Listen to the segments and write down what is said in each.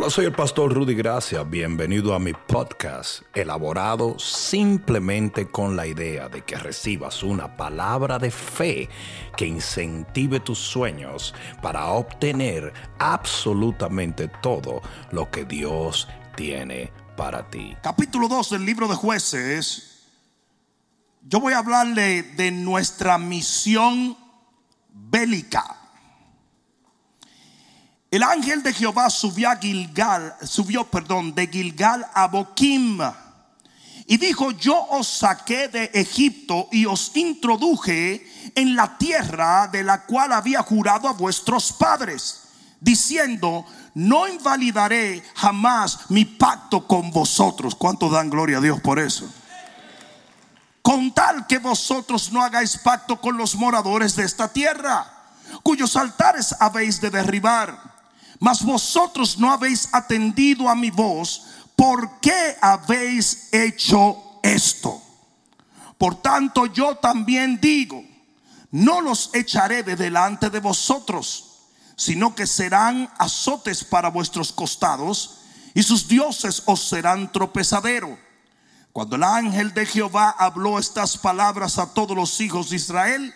Hola, soy el pastor Rudy Gracia. Bienvenido a mi podcast, elaborado simplemente con la idea de que recibas una palabra de fe que incentive tus sueños para obtener absolutamente todo lo que Dios tiene para ti. Capítulo 2 del libro de jueces. Yo voy a hablarle de nuestra misión bélica. El ángel de Jehová subió a Gilgal, subió, perdón, de Gilgal a Boquim. Y dijo, yo os saqué de Egipto y os introduje en la tierra de la cual había jurado a vuestros padres, diciendo, no invalidaré jamás mi pacto con vosotros. ¿Cuánto dan gloria a Dios por eso? Con tal que vosotros no hagáis pacto con los moradores de esta tierra, cuyos altares habéis de derribar mas vosotros no habéis atendido a mi voz. ¿Por qué habéis hecho esto? Por tanto, yo también digo, no los echaré de delante de vosotros, sino que serán azotes para vuestros costados, y sus dioses os serán tropezadero. Cuando el ángel de Jehová habló estas palabras a todos los hijos de Israel,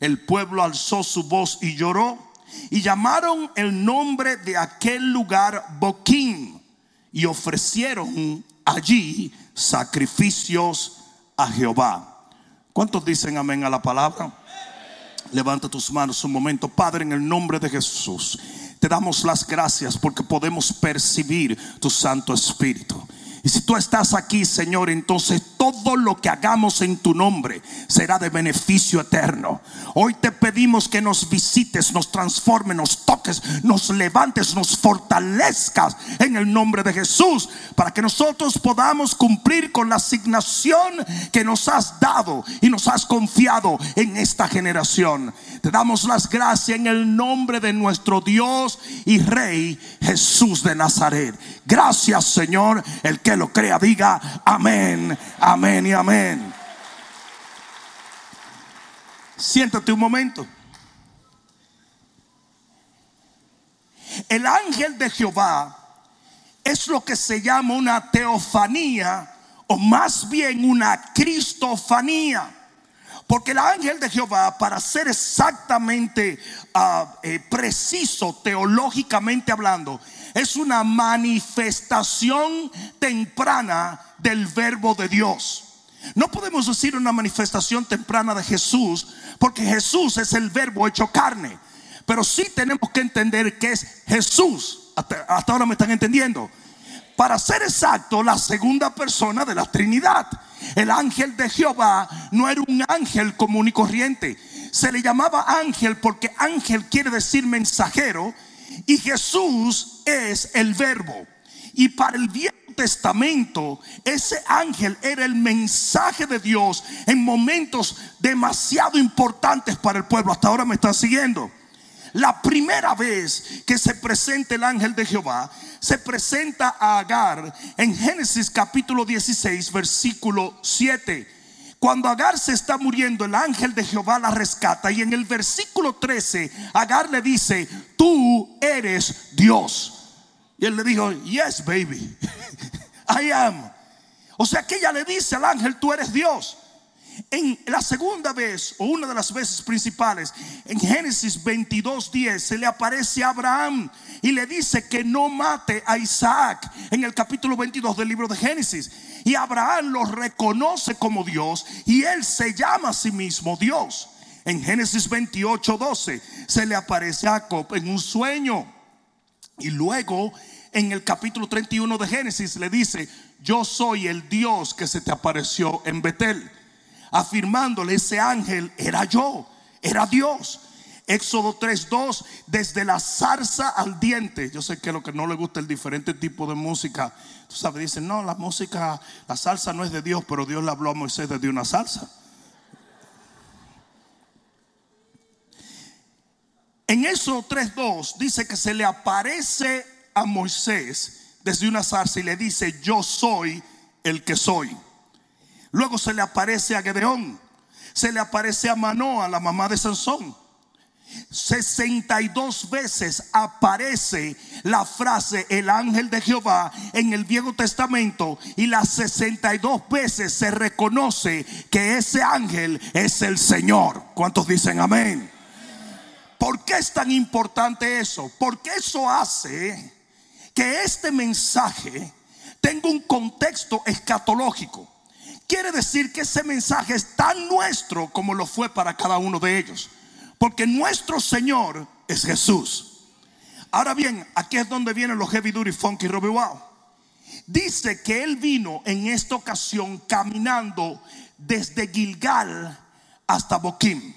el pueblo alzó su voz y lloró y llamaron el nombre de aquel lugar Boquín y ofrecieron allí sacrificios a Jehová. ¿Cuántos dicen amén a la palabra? Levanta tus manos un momento, Padre, en el nombre de Jesús. Te damos las gracias porque podemos percibir tu Santo Espíritu. Y si tú estás aquí, Señor, entonces todo lo que hagamos en tu nombre será de beneficio eterno. Hoy te pedimos que nos visites, nos transformes, nos toques, nos levantes, nos fortalezcas en el nombre de Jesús para que nosotros podamos cumplir con la asignación que nos has dado y nos has confiado en esta generación. Te damos las gracias en el nombre de nuestro Dios y Rey Jesús de Nazaret. Gracias, Señor, el que lo crea diga amén, amén y amén. Siéntate un momento. El ángel de Jehová es lo que se llama una teofanía o más bien una cristofanía. Porque el ángel de Jehová, para ser exactamente ah, eh, preciso teológicamente hablando, es una manifestación temprana del verbo de Dios. No podemos decir una manifestación temprana de Jesús, porque Jesús es el verbo hecho carne. Pero sí tenemos que entender que es Jesús. Hasta, ahora me están entendiendo. Para ser exacto, la segunda persona de la Trinidad. El ángel de Jehová no era un ángel común y corriente. Se le llamaba ángel porque ángel quiere decir mensajero y Jesús es el verbo. Y para el Viejo Testamento, ese ángel era el mensaje de Dios en momentos demasiado importantes para el pueblo. Hasta ahora me están siguiendo. La primera vez que se presenta el ángel de Jehová, se presenta a Agar en Génesis capítulo 16, versículo 7 cuando Agar se está muriendo, el ángel de Jehová la rescata. Y en el versículo 13, Agar le dice, tú eres Dios. Y él le dijo, yes, baby, I am. O sea que ella le dice al ángel, tú eres Dios. En la segunda vez, o una de las veces principales, en Génesis 22, 10, se le aparece a Abraham y le dice que no mate a Isaac en el capítulo 22 del libro de Génesis. Y Abraham lo reconoce como Dios y él se llama a sí mismo Dios. En Génesis 28, 12 se le aparece a Jacob en un sueño. Y luego en el capítulo 31 de Génesis le dice, yo soy el Dios que se te apareció en Betel. Afirmándole ese ángel, era yo, era Dios. Éxodo 3:2, desde la zarza al diente. Yo sé que lo que no le gusta el diferente tipo de música, tú sabes, dicen, no, la música, la salsa no es de Dios, pero Dios le habló a Moisés desde una salsa. En eso 3.2 dice que se le aparece a Moisés desde una zarza y le dice, yo soy el que soy. Luego se le aparece a Gedeón, se le aparece a Manoa, la mamá de Sansón. 62 veces aparece la frase el ángel de Jehová en el Viejo Testamento y las 62 veces se reconoce que ese ángel es el Señor. ¿Cuántos dicen amén? ¿Por qué es tan importante eso? Porque eso hace que este mensaje tenga un contexto escatológico. Quiere decir que ese mensaje es tan nuestro como lo fue para cada uno de ellos. Porque nuestro Señor es Jesús. Ahora bien, aquí es donde vienen los heavy duty funky Robbie Wow. Dice que él vino en esta ocasión caminando desde Gilgal hasta Boquim.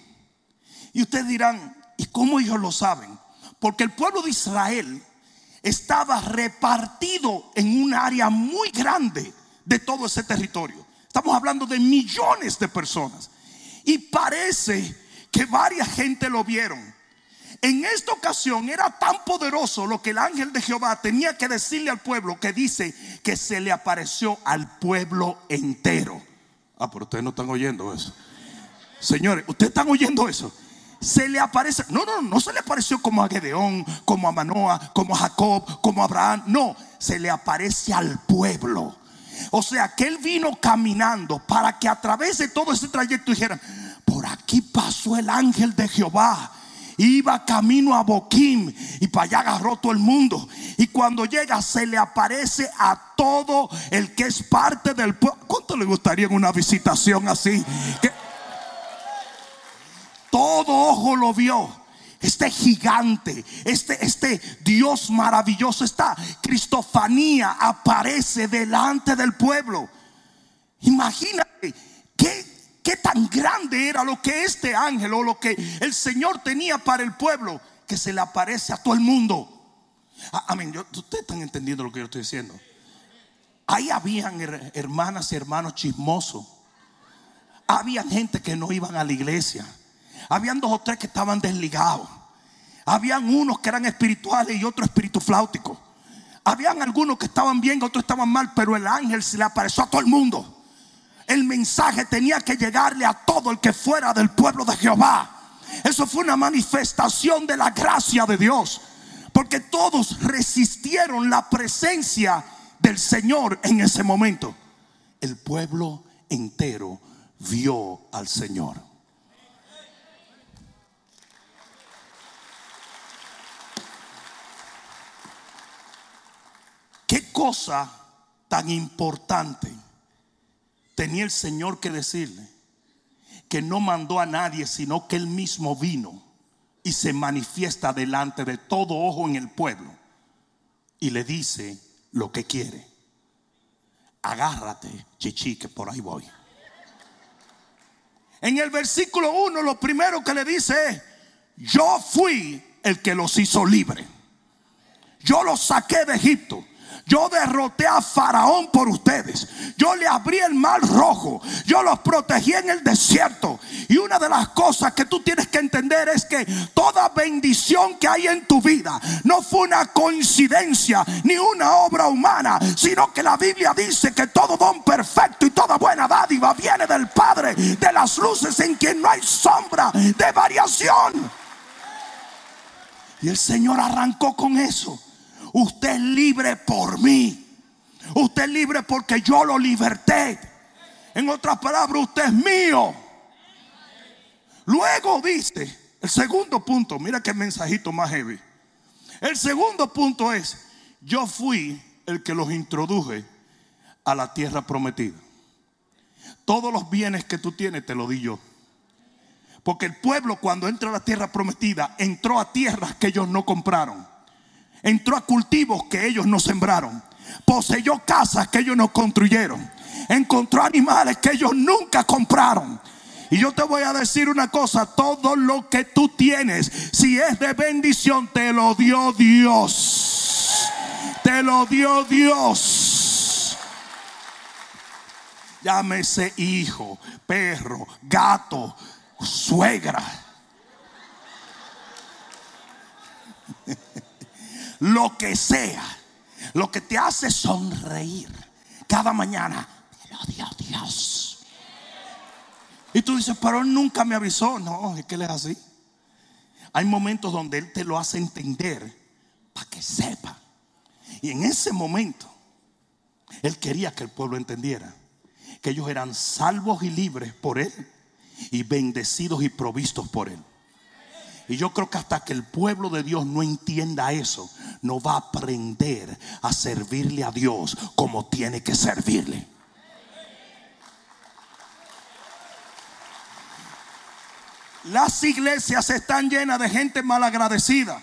Y ustedes dirán, ¿y cómo ellos lo saben? Porque el pueblo de Israel estaba repartido en un área muy grande de todo ese territorio. Estamos hablando de millones de personas. Y parece que varias gente lo vieron. En esta ocasión era tan poderoso lo que el ángel de Jehová tenía que decirle al pueblo que dice que se le apareció al pueblo entero. Ah, pero ustedes no están oyendo eso. Señores, ustedes están oyendo eso. Se le aparece, no, no, no se le apareció como a Gedeón, como a Manoah, como a Jacob, como a Abraham. No, se le aparece al pueblo. O sea que él vino caminando para que a través de todo ese trayecto dijeran, por aquí pasó el ángel de Jehová. Iba camino a Boquim y para allá agarró todo el mundo. Y cuando llega se le aparece a todo el que es parte del pueblo. ¿Cuánto le gustaría una visitación así? Todo ojo lo vio. Este gigante, este, este Dios maravilloso, esta Cristofanía aparece delante del pueblo. Imagínate qué qué tan grande era lo que este ángel o lo que el Señor tenía para el pueblo que se le aparece a todo el mundo. Amén. Ustedes están entendiendo lo que yo estoy diciendo. Ahí habían hermanas y hermanos chismosos. Había gente que no iban a la iglesia. Habían dos o tres que estaban desligados. Habían unos que eran espirituales y otros fláuticos Habían algunos que estaban bien, otros estaban mal, pero el ángel se le apareció a todo el mundo el mensaje tenía que llegarle a todo el que fuera del pueblo de Jehová. Eso fue una manifestación de la gracia de Dios. Porque todos resistieron la presencia del Señor en ese momento. El pueblo entero vio al Señor. Qué cosa tan importante tenía el Señor que decirle que no mandó a nadie, sino que él mismo vino y se manifiesta delante de todo ojo en el pueblo y le dice lo que quiere. Agárrate, chichi, que por ahí voy. En el versículo 1 lo primero que le dice es, yo fui el que los hizo libre. Yo los saqué de Egipto. Yo derroté a Faraón por ustedes. Yo le abrí el mar rojo. Yo los protegí en el desierto. Y una de las cosas que tú tienes que entender es que toda bendición que hay en tu vida no fue una coincidencia ni una obra humana, sino que la Biblia dice que todo don perfecto y toda buena dádiva viene del Padre de las luces en quien no hay sombra de variación. Y el Señor arrancó con eso. Usted es libre por mí. Usted es libre porque yo lo liberté. En otras palabras, usted es mío. Luego dice, el segundo punto, mira qué mensajito más heavy. El segundo punto es, yo fui el que los introduje a la tierra prometida. Todos los bienes que tú tienes te lo di yo. Porque el pueblo cuando entra a la tierra prometida entró a tierras que ellos no compraron entró a cultivos que ellos no sembraron, poseyó casas que ellos no construyeron, encontró animales que ellos nunca compraron. Y yo te voy a decir una cosa, todo lo que tú tienes, si es de bendición, te lo dio Dios. Te lo dio Dios. Llámese hijo, perro, gato, suegra. Lo que sea, lo que te hace sonreír cada mañana, te lo dio Dios. Y tú dices, pero él nunca me avisó. No, es que él es así. Hay momentos donde Él te lo hace entender para que sepa. Y en ese momento, Él quería que el pueblo entendiera que ellos eran salvos y libres por Él y bendecidos y provistos por Él. Y yo creo que hasta que el pueblo de Dios no entienda eso, no va a aprender a servirle a Dios como tiene que servirle. Las iglesias están llenas de gente malagradecida.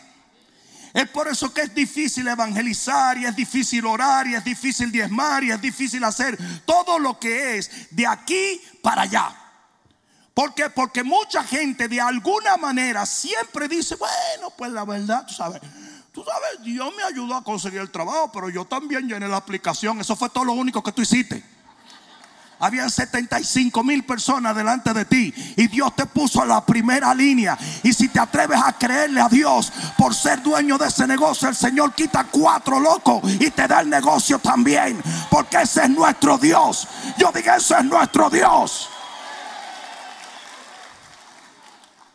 Es por eso que es difícil evangelizar y es difícil orar y es difícil diezmar y es difícil hacer todo lo que es de aquí para allá. ¿Por qué? Porque mucha gente de alguna manera siempre dice, bueno, pues la verdad, tú sabes, tú sabes, Dios me ayudó a conseguir el trabajo, pero yo también llené la aplicación. Eso fue todo lo único que tú hiciste. Habían 75 mil personas delante de ti y Dios te puso a la primera línea. Y si te atreves a creerle a Dios por ser dueño de ese negocio, el Señor quita cuatro locos y te da el negocio también. Porque ese es nuestro Dios. Yo digo, ese es nuestro Dios.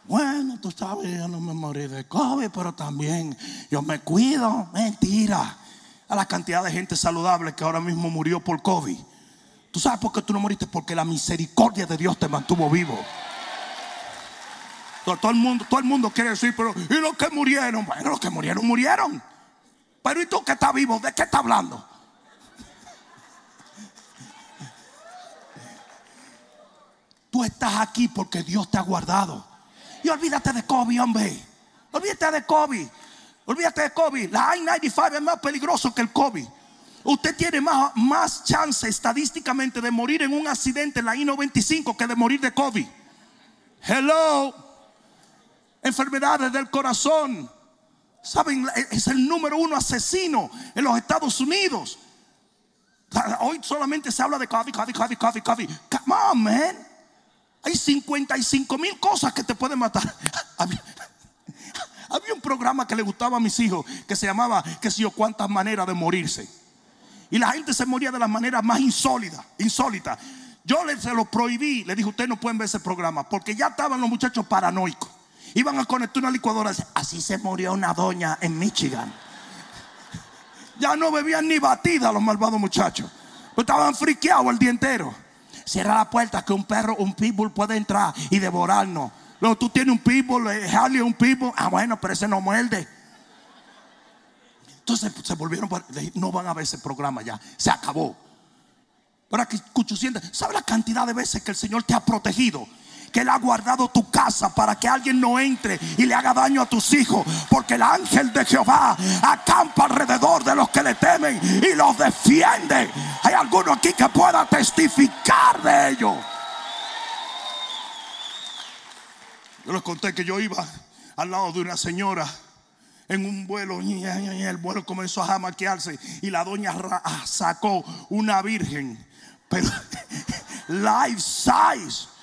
Bueno, tú sabes, yo no me morí de COVID, pero también yo me cuido. Mentira. A la cantidad de gente saludable que ahora mismo murió por COVID. ¿Tú sabes por qué tú no moriste? Porque la misericordia de Dios te mantuvo vivo. Todo, el mundo, todo el mundo quiere decir, pero ¿y los que murieron? Bueno, los que murieron, murieron. Pero ¿y tú que estás vivo? ¿De qué estás hablando? Tú estás aquí porque Dios te ha guardado. Y olvídate de COVID, hombre. Olvídate de COVID. Olvídate de COVID. La I-95 es más peligroso que el COVID. Usted tiene más, más chance estadísticamente de morir en un accidente en la I-95 que de morir de COVID. Hello. Enfermedades del corazón. Saben, es el número uno asesino en los Estados Unidos. Hoy solamente se habla de COVID, COVID, COVID, COVID, COVID. Come on, man. Hay 55 mil cosas que te pueden matar. Había, un programa que le gustaba a mis hijos que se llamaba, que sé yo, cuántas maneras de morirse. Y la gente se moría de la manera más insólita, insólita. Yo les se lo prohibí, le dije, ustedes no pueden ver ese programa, porque ya estaban los muchachos paranoicos. Iban a conectar una licuadora. Así se murió una doña en Michigan. Ya no bebían ni batida los malvados muchachos. estaban friqueados el día entero. Cierra la puerta que un perro, un pitbull puede entrar y devorarnos. Luego tú tienes un pitbull, eh, Harley un pitbull. Ah, bueno, pero ese no muerde. Entonces se volvieron, no van a ver ese programa ya, se acabó. Para que sienta, ¿sabe la cantidad de veces que el Señor te ha protegido? Que Él ha guardado tu casa para que alguien no entre y le haga daño a tus hijos. Porque el ángel de Jehová acampa alrededor de los que le temen y los defiende. Hay alguno aquí que pueda testificar de ello. Yo les conté que yo iba al lado de una señora en un vuelo y el vuelo comenzó a jamaquearse y la doña sacó una virgen, pero life size.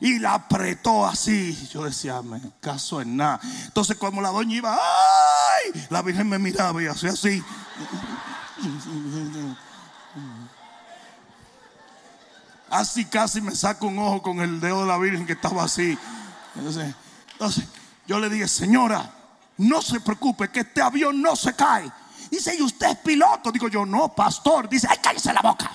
Y la apretó así. Yo decía, me caso en nada. Entonces, como la doña iba, ¡ay! La virgen me miraba y hacía así. Así casi me saco un ojo con el dedo de la virgen que estaba así. Entonces, entonces yo le dije, señora, no se preocupe que este avión no se cae. Dice, ¿y usted es piloto? Digo yo, no, pastor. Dice, ay, cállese la boca.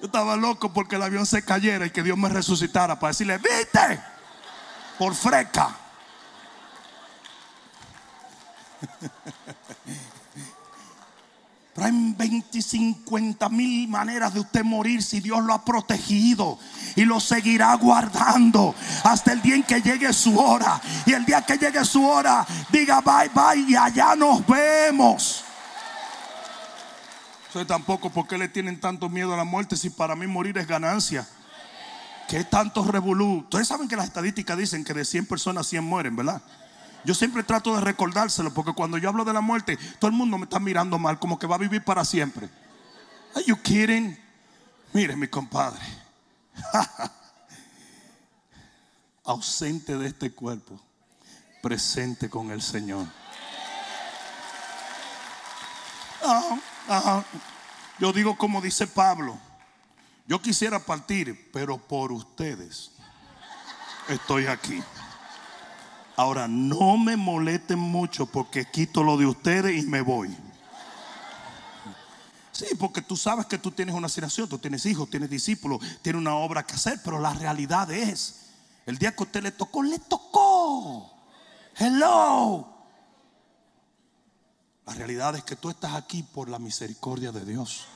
Yo estaba loco porque el avión se cayera y que Dios me resucitara para decirle, viste, por freca. Pero hay 20, 50 mil maneras de usted morir si Dios lo ha protegido y lo seguirá guardando hasta el día en que llegue su hora. Y el día que llegue su hora, diga bye bye y allá nos vemos. Tampoco porque le tienen tanto miedo a la muerte si para mí morir es ganancia. ¿Qué tanto revolú? Ustedes saben que las estadísticas dicen que de 100 personas 100 mueren, ¿verdad? Yo siempre trato de recordárselo porque cuando yo hablo de la muerte, todo el mundo me está mirando mal, como que va a vivir para siempre. Are you kidding? Mire, mi compadre. Ausente de este cuerpo, presente con el Señor. Yo digo como dice Pablo, yo quisiera partir, pero por ustedes. estoy aquí. Ahora, no me molesten mucho porque quito lo de ustedes y me voy. Sí, porque tú sabes que tú tienes una asignación, tú tienes hijos, tienes discípulos, tienes una obra que hacer, pero la realidad es, el día que a usted le tocó, le tocó. Hello. La realidad es que tú estás aquí por la misericordia de Dios.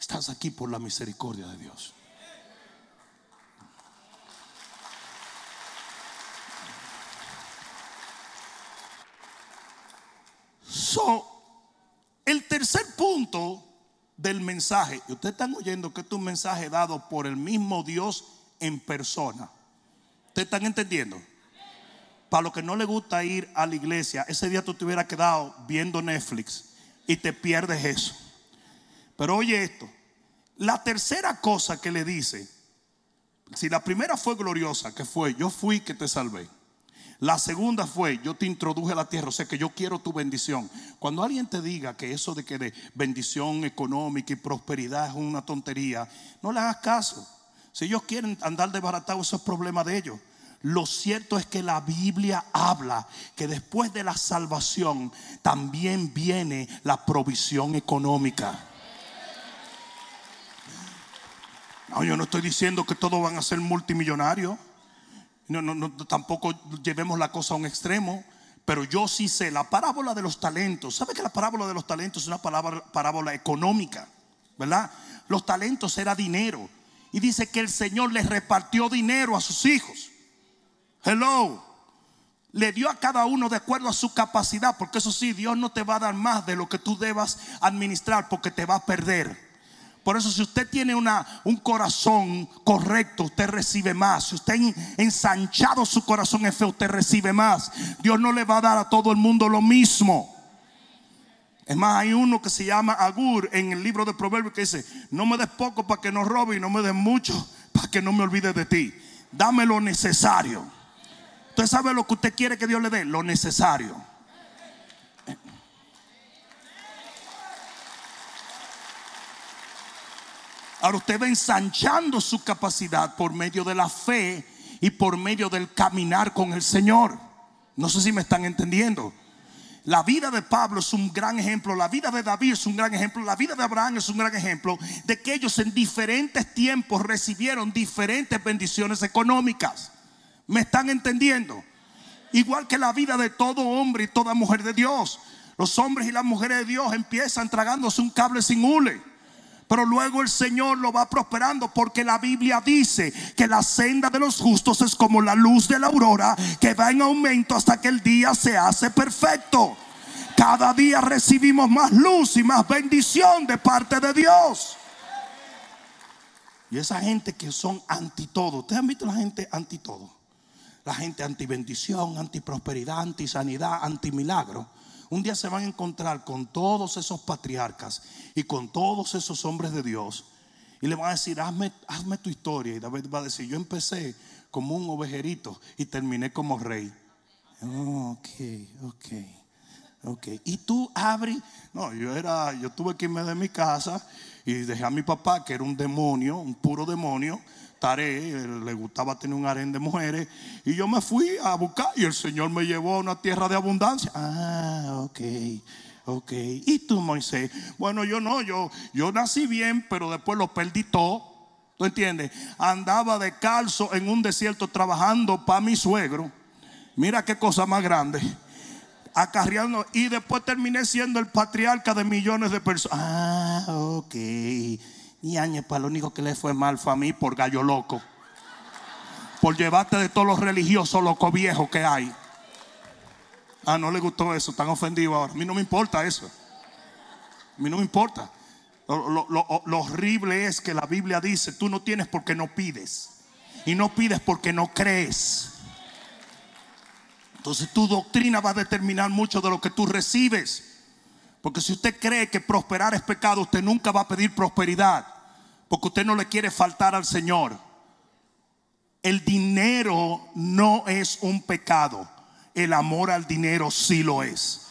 Estás aquí por la misericordia de Dios. So, el tercer punto del mensaje, y ustedes están oyendo que es un mensaje dado por el mismo Dios en persona. ¿Ustedes están entendiendo? Para los que no les gusta ir a la iglesia, ese día tú te hubieras quedado viendo Netflix y te pierdes eso. Pero oye esto, la tercera cosa que le dice, si la primera fue gloriosa, que fue, yo fui que te salvé. La segunda fue, yo te introduje a la tierra, o sea que yo quiero tu bendición. Cuando alguien te diga que eso de que de bendición económica y prosperidad es una tontería, no le hagas caso. Si ellos quieren andar desbaratados, eso es problema de ellos. Lo cierto es que la Biblia habla que después de la salvación también viene la provisión económica. No, yo no estoy diciendo que todos van a ser multimillonarios. No, no, no, tampoco llevemos la cosa a un extremo. Pero yo sí sé la parábola de los talentos. ¿Sabe que la parábola de los talentos es una palabra, parábola económica? ¿Verdad? Los talentos era dinero. Y dice que el Señor les repartió dinero a sus hijos. Hello. Le dio a cada uno de acuerdo a su capacidad. Porque eso sí, Dios no te va a dar más de lo que tú debas administrar porque te va a perder. Por eso si usted tiene una, un corazón correcto, usted recibe más. Si usted ha ensanchado su corazón en fe, usted recibe más. Dios no le va a dar a todo el mundo lo mismo. Es más, hay uno que se llama Agur en el libro de Proverbios que dice, no me des poco para que no robe y no me des mucho para que no me olvide de ti. Dame lo necesario. Usted sabe lo que usted quiere que Dios le dé, lo necesario. Ahora usted va ensanchando su capacidad por medio de la fe y por medio del caminar con el Señor. No sé si me están entendiendo. La vida de Pablo es un gran ejemplo, la vida de David es un gran ejemplo, la vida de Abraham es un gran ejemplo de que ellos en diferentes tiempos recibieron diferentes bendiciones económicas. ¿Me están entendiendo? Igual que la vida de todo hombre y toda mujer de Dios. Los hombres y las mujeres de Dios empiezan tragándose un cable sin hule. Pero luego el Señor lo va prosperando porque la Biblia dice que la senda de los justos es como la luz de la aurora que va en aumento hasta que el día se hace perfecto. Cada día recibimos más luz y más bendición de parte de Dios. Y esa gente que son anti todo, ¿ustedes han visto la gente anti todo? La gente anti bendición, anti prosperidad, anti sanidad, anti milagro un día se van a encontrar con todos esos patriarcas y con todos esos hombres de Dios y le van a decir, hazme, hazme tu historia. Y David va a decir, yo empecé como un ovejerito y terminé como rey. ok, ok, ok. Y tú abres, no, yo era, yo tuve que irme de mi casa y dejé a mi papá, que era un demonio, un puro demonio, Le gustaba tener un harén de mujeres. Y yo me fui a buscar y el Señor me llevó a una tierra de abundancia. Ah, ok. Ok, ¿y tú Moisés? Bueno, yo no, yo, yo nací bien, pero después lo perdí todo. ¿Tú entiendes? Andaba de calzo en un desierto trabajando para mi suegro. Mira qué cosa más grande. Acarreando. Y después terminé siendo el patriarca de millones de personas. Ah, ok. Años para lo único que le fue mal fue a mí por gallo loco. Por llevarte de todos los religiosos loco viejos que hay. Ah, no le gustó eso, están ofendidos ahora. A mí no me importa eso. A mí no me importa. Lo, lo, horrible es que la Biblia dice, tú no tienes porque no pides. Y no pides porque no crees. Entonces tu doctrina va a determinar mucho de lo que tú recibes. Porque si usted cree que prosperar es pecado, usted nunca va a pedir prosperidad. Porque usted no le quiere faltar al Señor. El dinero no es un pecado. El amor al dinero sí lo es.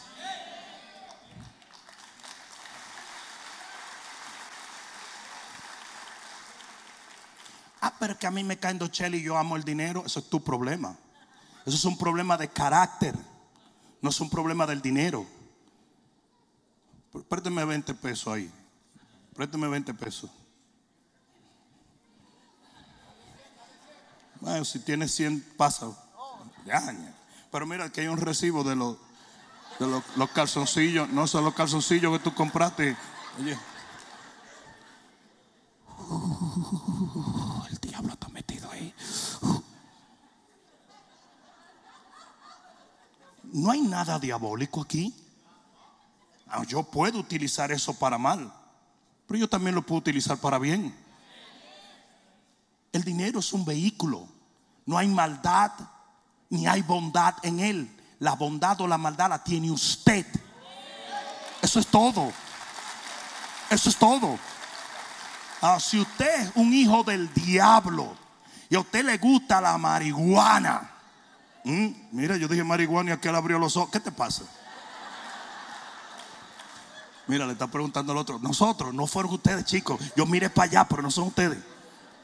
pero que a mí me caen dos y yo amo el dinero. Eso es tu problema. Eso es un problema de carácter. No es un problema del dinero. Présteme 20 pesos ahí. Présteme 20 pesos. Bueno, si tienes 100, pasa. Pero mira que hay un recibo de los, de los, calzoncillos. No son los calzoncillos que tú compraste. Oye. el diablo está metido ahí. No hay nada diabólico aquí. Ah, yo puedo utilizar eso para mal, pero yo también lo puedo utilizar para bien. El dinero es un vehículo. No hay maldad ni hay bondad en él. La bondad o la maldad la tiene usted. Eso es todo. Eso es todo. Ah, si usted es un hijo del diablo y a usted le gusta la marihuana, mira, yo dije marihuana y aquel abrió los ojos. ¿Qué te pasa? Mira, le está preguntando al otro. Nosotros, no fueron ustedes, chicos. Yo mire para allá, pero no son ustedes.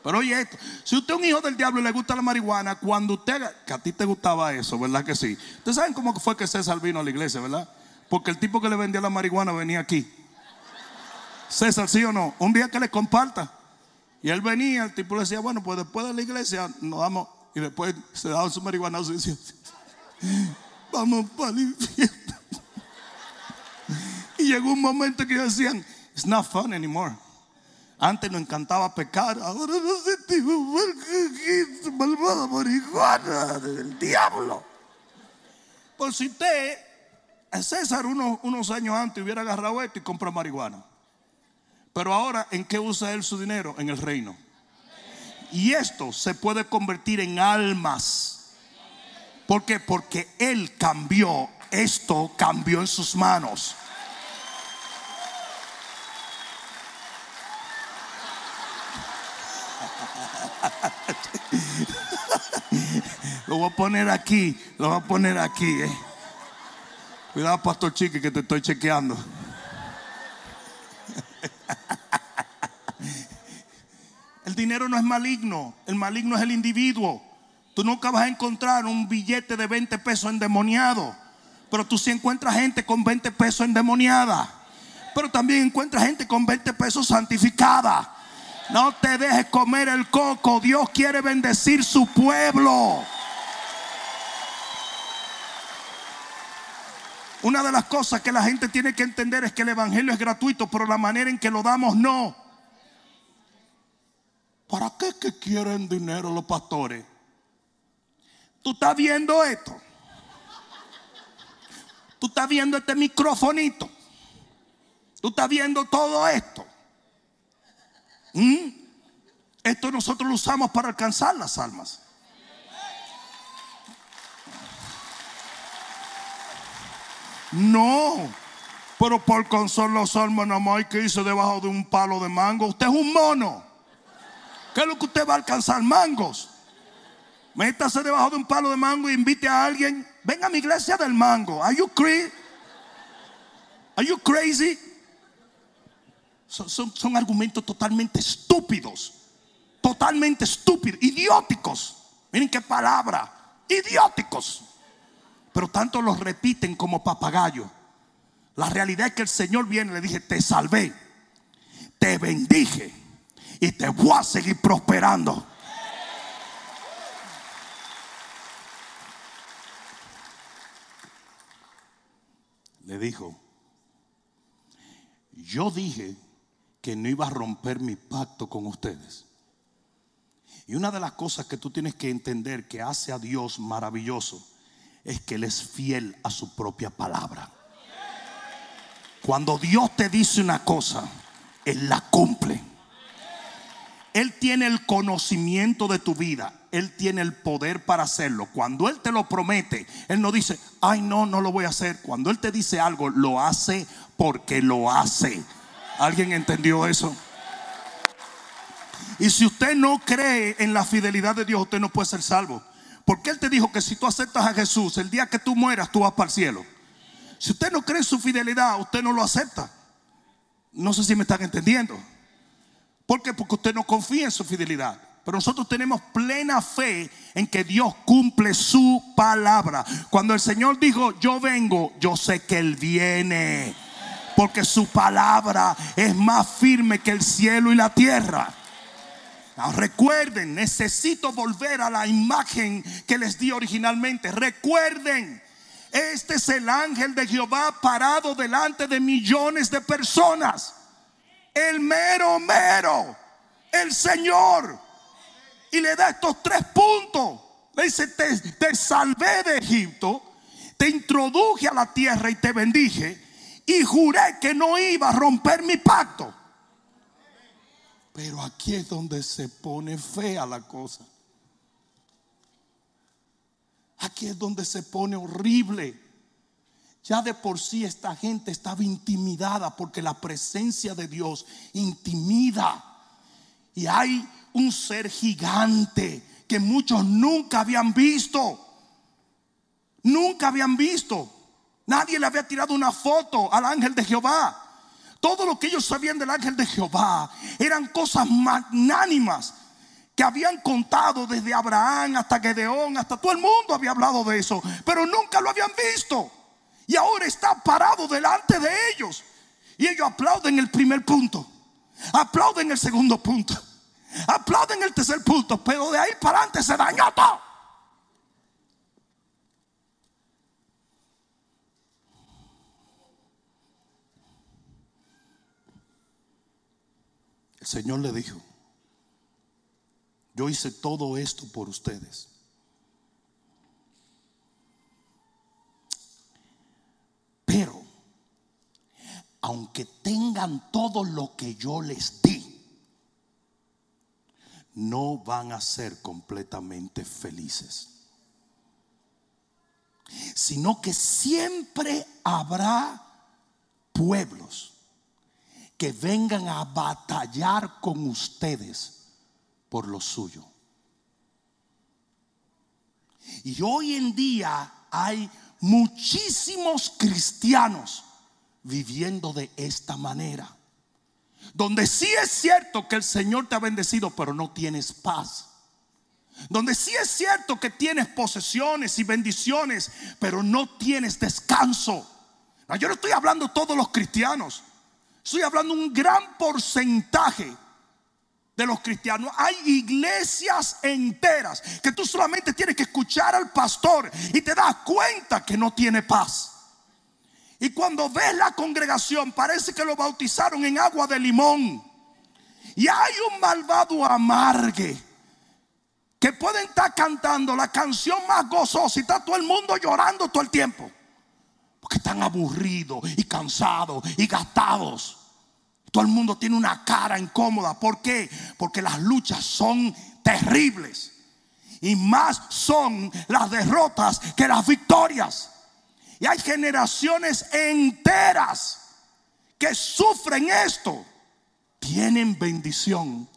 Pero oye esto, si usted es un hijo del diablo y le gusta la marihuana, cuando usted, que a ti te gustaba eso, ¿verdad que sí? Ustedes saben cómo fue que César vino a la iglesia, ¿verdad? Porque el tipo que le vendía la marihuana venía aquí. César, ¿sí o no? Un día que le comparta. Y él venía, el tipo le decía, bueno, pues después de la iglesia nos damos, y después se daba su marihuana y decía, vamos para el infierno. Llegó un momento que decían, it's not fun anymore. Antes nos encantaba pecar, ahora nos sentimos malvada marihuana del diablo. Por si usted, César, unos, unos años antes hubiera agarrado esto y comprado marihuana. Pero ahora, ¿en qué usa él su dinero? En el reino. Y esto se puede convertir en almas. ¿Por qué? Porque él cambió, esto cambió en sus manos. Lo voy a poner aquí, lo voy a poner aquí. Eh. Cuidado, Pastor Chiqui, que te estoy chequeando. El dinero no es maligno, el maligno es el individuo. Tú nunca vas a encontrar un billete de 20 pesos endemoniado, pero tú sí encuentras gente con 20 pesos endemoniada, pero también encuentras gente con 20 pesos santificada. No te dejes comer el coco. Dios quiere bendecir su pueblo. Una de las cosas que la gente tiene que entender es que el Evangelio es gratuito, pero la manera en que lo damos no. ¿Para qué que quieren dinero los pastores? Tú estás viendo esto. Tú estás viendo este microfonito. Tú estás viendo todo esto. ¿Mm? Esto nosotros lo usamos para alcanzar las almas. No, pero por alcanzar las almas nada más hay que irse debajo de un palo de mango. Usted es un mono. ¿Qué es lo que usted va a alcanzar? Mangos. Métase debajo de un palo de mango e invite a alguien. Venga a mi iglesia del mango. Are you crazy? Are you crazy? Son, argumentos totalmente estúpidos. Totalmente estúpidos. Idióticos. Miren qué palabra. Idióticos. Pero tanto los repiten como papagayo. La realidad es que el Señor viene y le dije, te salvé. Te bendije. Y te voy a seguir prosperando. Le dijo, yo dije que no iba a romper mi pacto con ustedes. Y una de las cosas que tú tienes que entender que hace a Dios maravilloso es que Él es fiel a su propia palabra. Cuando Dios te dice una cosa, Él la cumple. Él tiene el conocimiento de tu vida. Él tiene el poder para hacerlo. Cuando Él te lo promete, Él no dice, ay no, no lo voy a hacer. Cuando Él te dice algo, lo hace porque lo hace. ¿Alguien entendió eso? Y si usted no cree en la fidelidad de Dios, usted no puede ser salvo. Porque Él te dijo que si tú aceptas a Jesús, el día que tú mueras, tú vas para el cielo. Si usted no cree en su fidelidad, usted no lo acepta. No sé si me están entendiendo. ¿Por qué? Porque usted no confía en su fidelidad. Pero nosotros tenemos plena fe en que Dios cumple su palabra. Cuando el Señor dijo, yo vengo, yo sé que Él viene. Porque su palabra es más firme que el cielo y la tierra. recuerden, necesito volver a la imagen que les di originalmente. Recuerden, este es el ángel de Jehová parado delante de millones de personas. El mero mero, el Señor. Y le da estos tres puntos. Le dice, te, te salvé de Egipto, te introduje a la tierra y te bendije. Y juré que no iba a romper mi pacto. Pero aquí es donde se pone fea la cosa. Aquí es donde se pone horrible. Ya de por sí esta gente estaba intimidada porque la presencia de Dios intimida. Y hay un ser gigante que muchos nunca habían visto. Nunca habían visto. Nadie le había tirado una foto al ángel de Jehová. Todo lo que ellos sabían del ángel de Jehová eran cosas magnánimas que habían contado desde Abraham hasta Gedeón, hasta todo el mundo había hablado de eso, pero nunca lo habían visto. Y ahora está parado delante de ellos. Y ellos aplauden el primer punto, aplauden el segundo punto, aplauden el tercer punto, pero de ahí para adelante se dañó todo. El Señor le dijo, yo hice todo esto por ustedes. Pero, aunque tengan todo lo que yo les di, no van a ser completamente felices. Sino que siempre habrá pueblos que vengan a batallar con ustedes por lo suyo. Y hoy en día hay muchísimos cristianos viviendo de esta manera. Donde sí es cierto que el Señor te ha bendecido, pero no tienes paz. Donde sí es cierto que tienes posesiones y bendiciones, pero no tienes descanso. yo no estoy hablando todos los cristianos. Estoy hablando un gran porcentaje de los cristianos. Hay iglesias enteras que tú solamente tienes que escuchar al pastor y te das cuenta que no tiene paz. Y cuando ves la congregación parece que lo bautizaron en agua de limón. Y hay un malvado amargue que pueden estar cantando la canción más gozosa y está todo el mundo llorando todo el tiempo. Porque están aburridos y cansados y gastados. Todo el mundo tiene una cara incómoda. ¿Por qué? Porque las luchas son terribles. Y más son las derrotas que las victorias. Y hay generaciones enteras que sufren esto. Tienen bendición,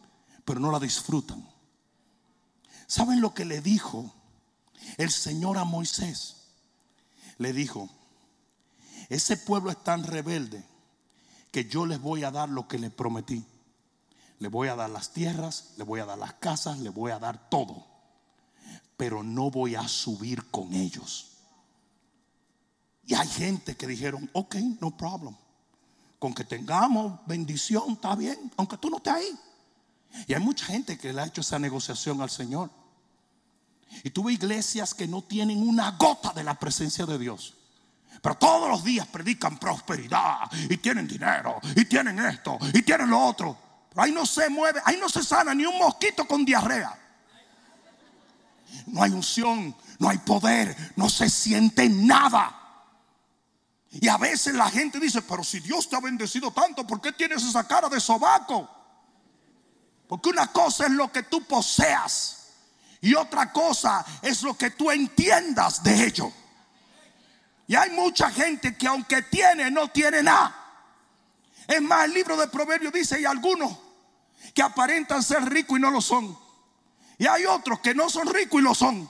pero no la disfrutan. ¿Saben lo que le dijo el Señor a Moisés? Le dijo, ese pueblo es tan rebelde que yo les voy a dar lo que les prometí. Les voy a dar las tierras, les voy a dar las casas, les voy a dar todo. Pero no voy a subir con ellos. Y hay gente que dijeron, ok, no problem. Con que tengamos bendición, está bien, aunque tú no estés ahí. Y hay mucha gente que le ha hecho esa negociación al Señor. Y tuve iglesias que no tienen una gota de la presencia de Dios. Pero todos los días predican prosperidad y tienen dinero y tienen esto y tienen lo otro. Pero ahí no se mueve, ahí no se sana ni un mosquito con diarrea. No hay unción, no hay poder, no se siente nada. Y a veces la gente dice, pero si Dios te ha bendecido tanto, ¿por qué tienes esa cara de sobaco? Porque una cosa es lo que tú poseas y otra cosa es lo que tú entiendas de ello. Y hay mucha gente que aunque tiene, no tiene nada. Es más, el libro de Proverbios dice, hay algunos que aparentan ser ricos y no lo son. Y hay otros que no son ricos y lo son.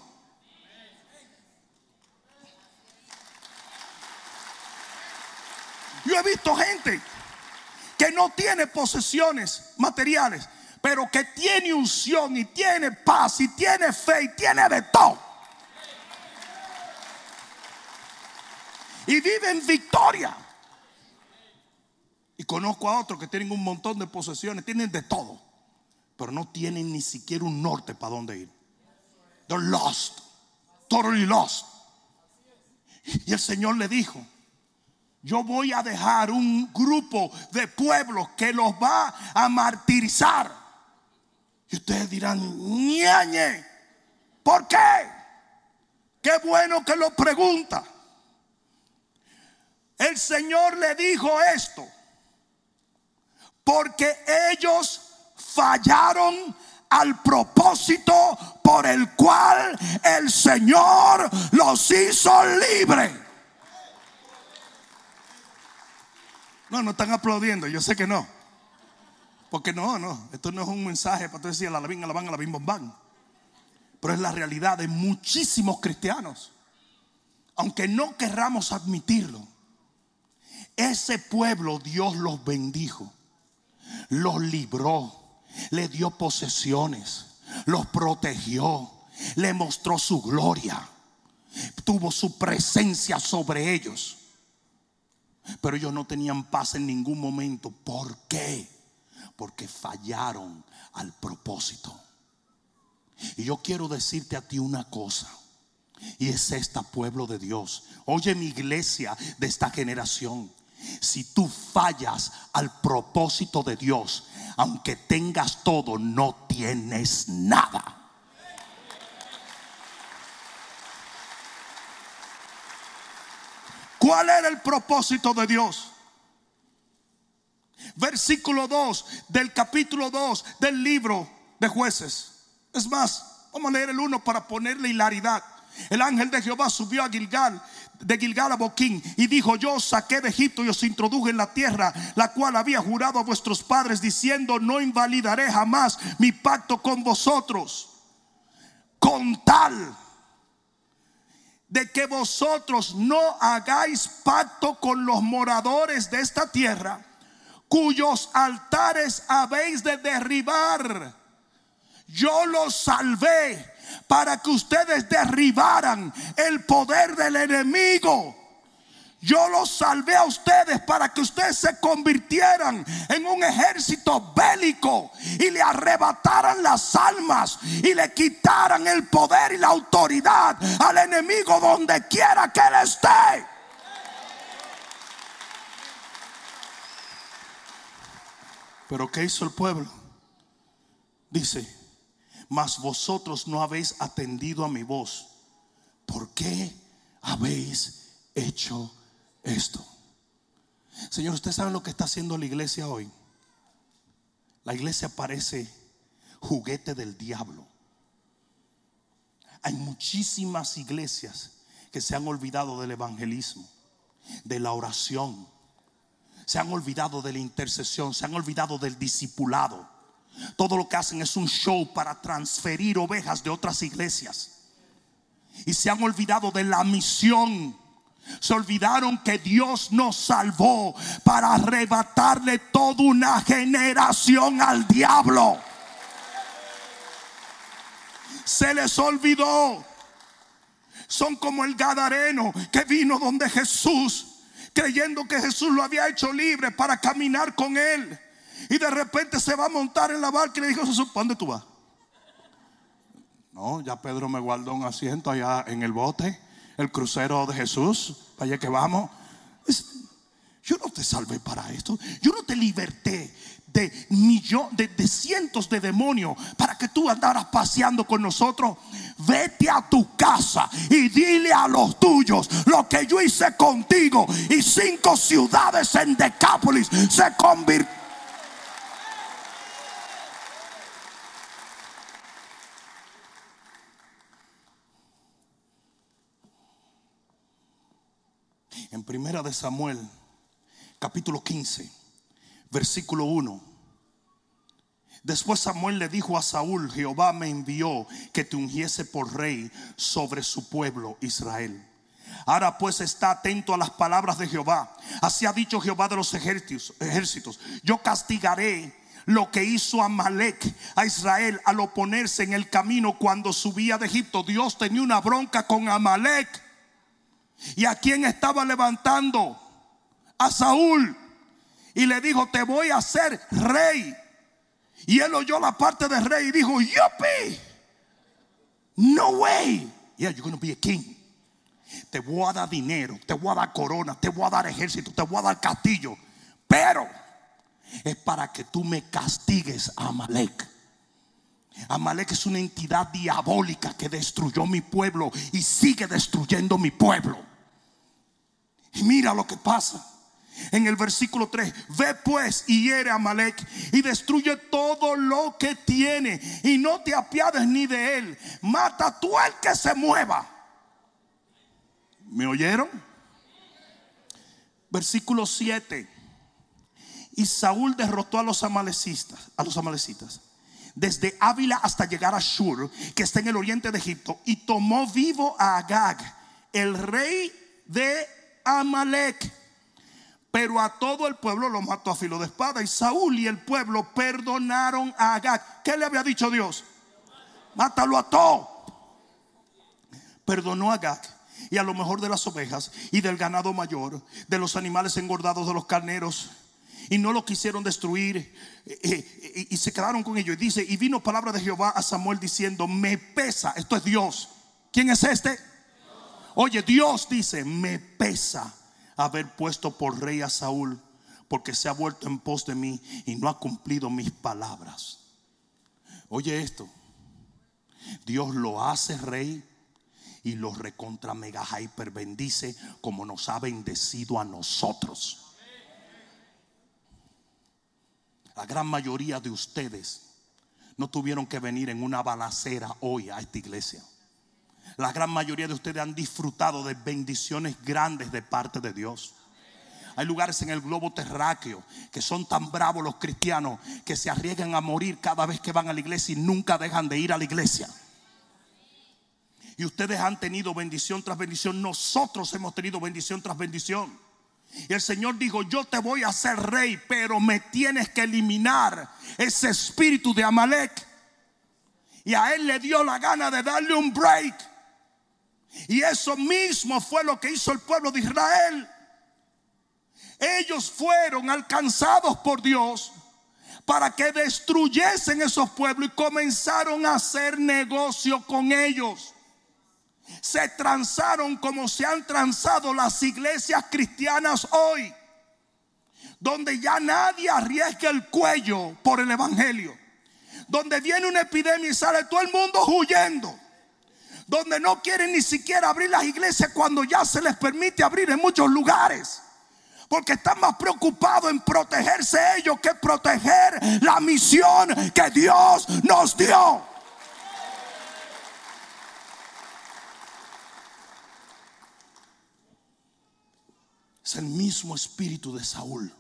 Yo he visto gente que no tiene posesiones materiales, pero que tiene unción y tiene paz y tiene fe y tiene de todo. Y vive en victoria. Y conozco a otros que tienen un montón de posesiones, tienen de todo, pero no tienen ni siquiera un norte para dónde ir. They're lost, totally lost. Y el Señor le dijo, yo voy a dejar un grupo de pueblos que los va a martirizar. Y ustedes dirán, ñañe, ¿por qué? Qué bueno que lo pregunta. El Señor le dijo esto porque ellos fallaron al propósito por el cual el Señor los hizo libres. No, no están aplaudiendo, yo sé que no. Porque no, no, esto no es un mensaje para tú decir la la van, a la bim, bam, Pero es la realidad de muchísimos cristianos. Aunque no querramos admitirlo, ese pueblo Dios los bendijo los libró, le dio posesiones, los protegió, le mostró su gloria, tuvo su presencia sobre ellos. Pero ellos no tenían paz en ningún momento. ¿Por qué? Porque fallaron al propósito. Y yo quiero decirte a ti una cosa. Y es esta pueblo de Dios. Oye mi iglesia de esta generación. Si tú fallas al propósito de Dios, aunque tengas todo, no tienes nada. ¿Cuál era el propósito de Dios? Versículo 2 del capítulo 2 del libro de jueces. Es más, vamos a leer el 1 para ponerle hilaridad. El ángel de Jehová subió a Gilgal de Gilgal a Boquín y dijo, yo os saqué de Egipto y os introduje en la tierra, la cual había jurado a vuestros padres, diciendo, no invalidaré jamás mi pacto con vosotros, con tal de que vosotros no hagáis pacto con los moradores de esta tierra, cuyos altares habéis de derribar. Yo los salvé para que ustedes derribaran el poder del enemigo. Yo los salvé a ustedes para que ustedes se convirtieran en un ejército bélico y le arrebataran las almas y le quitaran el poder y la autoridad al enemigo donde quiera que él esté. Pero ¿qué hizo el pueblo? Dice, mas vosotros no habéis atendido a mi voz. ¿Por qué habéis hecho esto? Señor, ¿usted sabe lo que está haciendo la iglesia hoy? La iglesia parece juguete del diablo. Hay muchísimas iglesias que se han olvidado del evangelismo, de la oración, se han olvidado de la intercesión, se han olvidado del discipulado. Todo lo que hacen es un show para transferir ovejas de otras iglesias. Y se han olvidado de la misión. Se olvidaron que Dios nos salvó para arrebatarle toda una generación al diablo. Se les olvidó. Son como el Gadareno que vino donde Jesús, creyendo que Jesús lo había hecho libre para caminar con él. Y de repente se va a montar en la barca y le dijo Jesús, ¿dónde tú vas? No, ya Pedro me guardó un asiento allá en el bote, el crucero de Jesús, para allá que vamos. Yo no te salvé para esto. Yo no te liberté de, millón, de, de, cientos de demonios para que tú andaras paseando con nosotros. Vete a tu casa y dile a los tuyos lo que yo hice contigo. Y cinco ciudades en Decápolis se convirtieron en Primera de Samuel, capítulo 15, versículo 1. Después Samuel le dijo a Saúl, Jehová me envió que te ungiese por rey sobre su pueblo Israel. Ahora pues está atento a las palabras de Jehová. Así ha dicho Jehová de los ejércitos. Yo castigaré lo que hizo Amalek a Israel al oponerse en el camino cuando subía de Egipto. Dios tenía una bronca con Amalek. ¿Y a quién estaba levantando? A Saúl. Y le dijo, te voy a hacer rey. Y él oyó la parte de rey y dijo, yupi, no way. Yeah, you're going to be a king. Te voy a dar dinero, te voy a dar corona, te voy a dar ejército, te voy a dar castillo. Pero es para que tú me castigues a Amalek. Amalek es una entidad diabólica que destruyó mi pueblo y sigue destruyendo mi pueblo. Y mira lo que pasa. En el versículo 3, ve pues y hiere a Amalek y destruye todo lo que tiene y no te apiades ni de él. Mata tú el que se mueva. ¿Me oyeron? Versículo 7. Y Saúl derrotó a los amalecitas, a los amalecitas, desde Ávila hasta llegar a Shur, que está en el oriente de Egipto, y tomó vivo a Agag, el rey de Amalek. Pero a todo el pueblo lo mató a filo de espada. Y Saúl y el pueblo perdonaron a Agag. ¿Qué le había dicho Dios? Mátalo a todo. Perdonó a Agag y a lo mejor de las ovejas y del ganado mayor, de los animales engordados de los carneros y no lo quisieron destruir eh, eh, y se quedaron con ellos. Y dice, y vino palabra de Jehová a Samuel diciendo, me pesa, esto es Dios. ¿Quién es este? Oye, Dios dice, me pesa haber puesto por rey a Saúl, porque se ha vuelto en pos de mí y no ha cumplido mis palabras. Oye esto, Dios lo hace rey y lo recontra mega hyper bendice como nos ha bendecido a nosotros. La gran mayoría de ustedes no tuvieron que venir en una balacera hoy a esta iglesia. La gran mayoría de ustedes han disfrutado de bendiciones grandes de parte de Dios. Hay lugares en el globo terráqueo que son tan bravos los cristianos que se arriesgan a morir cada vez que van a la iglesia y nunca dejan de ir a la iglesia. Y ustedes han tenido bendición tras bendición. Nosotros hemos tenido bendición tras bendición. Y el Señor dijo, yo te voy a hacer rey, pero me tienes que eliminar ese espíritu de Amalek. Y a él le dio la gana de darle un break. Y eso mismo fue lo que hizo el pueblo de Israel. Ellos fueron alcanzados por Dios para que destruyesen esos pueblos y comenzaron a hacer negocio con ellos se transaron como se han transado las iglesias cristianas hoy, donde ya nadie arriesga el cuello por el Evangelio, donde viene una epidemia y sale todo el mundo huyendo, donde no quieren ni siquiera abrir las iglesias cuando ya se les permite abrir en muchos lugares. Porque están más preocupados en protegerse ellos que proteger la misión que Dios nos dio. Es el mismo espíritu de Saúl.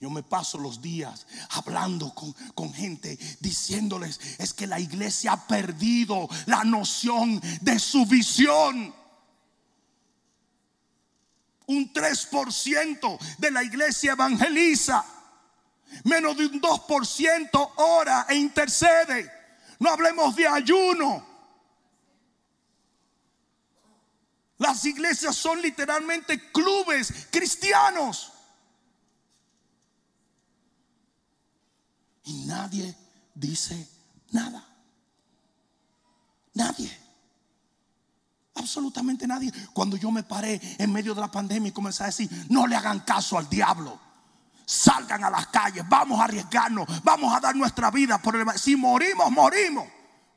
Yo me paso los días hablando con, con, gente, diciéndoles, es que la iglesia ha perdido la noción de su visión. Un 3% de la iglesia evangeliza, menos de un 2% ora e intercede. No hablemos de ayuno, Las iglesias son literalmente clubes cristianos. Y nadie dice nada. Nadie. Absolutamente nadie. Cuando yo me paré en medio de la pandemia y comencé a decir, no le hagan caso al diablo. Salgan a las calles, vamos a arriesgarnos, vamos a dar nuestra vida por el... Si morimos, morimos.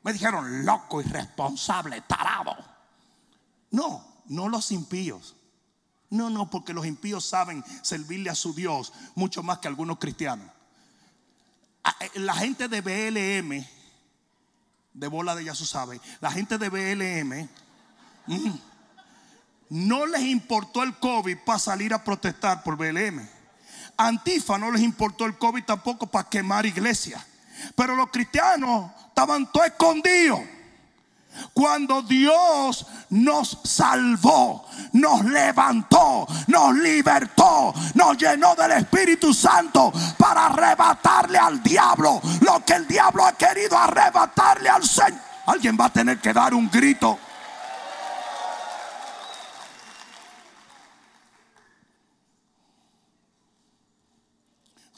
Me dijeron, loco, irresponsable, tarado. No, no los impíos. No, no, porque los impíos saben servirle a su Dios mucho más que algunos cristianos. Eh, la gente de BLM, de bola de Yasu sabe, la gente de BLM mm, no les importó el COVID para salir a protestar por BLM. Antifa no les importó el COVID tampoco para quemar iglesias. Pero los cristianos estaban todos escondidos Cuando Dios nos salvó, nos levantó, nos libertó, nos llenó del Espíritu Santo para arrebatarle al diablo lo que el diablo ha querido arrebatarle al Señor. Alguien va a tener que dar un grito.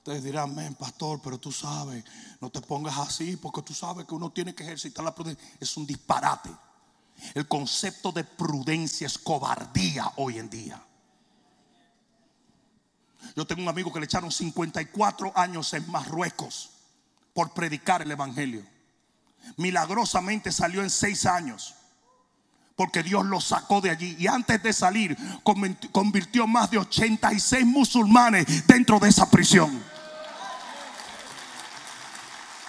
Ustedes dirán, amén, pastor, pero tú sabes, no te pongas así porque tú sabes que uno tiene que ejercitar la prudencia. Es un disparate. El concepto de prudencia es cobardía hoy en día. Yo tengo un amigo que le echaron 54 años en Marruecos por predicar el Evangelio. Milagrosamente salió en 6 años porque Dios lo sacó de allí. Y antes de salir, convirtió más de 86 musulmanes dentro de esa prisión.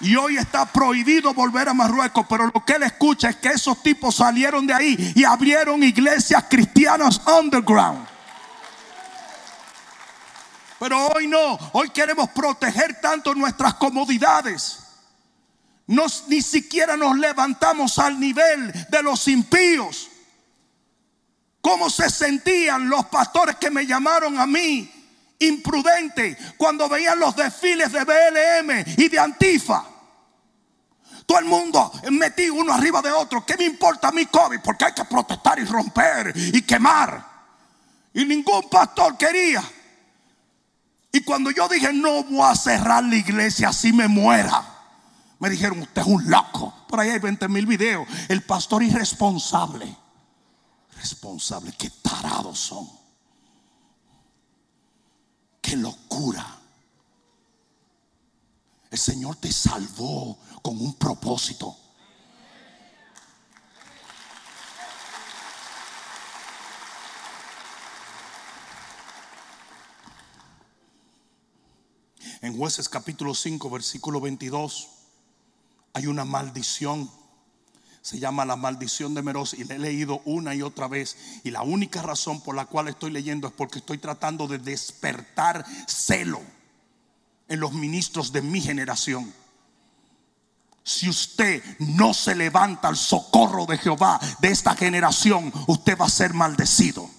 Y hoy está prohibido volver a Marruecos, pero lo que él escucha es que esos tipos salieron de ahí y abrieron iglesias cristianas underground. Pero hoy no, hoy queremos proteger tanto nuestras comodidades. ni siquiera nos levantamos al nivel de los impíos. ¿Cómo se sentían los pastores que me llamaron a mí imprudente cuando veían los desfiles de BLM y de Antifa. Todo el mundo metí uno arriba de otro. ¿Qué me importa a mí COVID? Porque hay que protestar y romper y quemar. Y ningún pastor quería. Y cuando yo dije no voy a cerrar la iglesia así me muera. Me dijeron, usted es un loco. Por ahí hay 20 mil videos. El pastor irresponsable. Responsable. Qué tarados son. Qué locura. El Señor te salvó con un propósito. En jueces capítulo 5, versículo 22, hay una maldición se llama La maldición de Meroz y le he leído una y otra vez. Y la única razón por la cual estoy leyendo es porque estoy tratando de despertar celo en los ministros de mi generación. Si usted no se levanta al socorro de Jehová de esta generación, usted va a ser maldecido.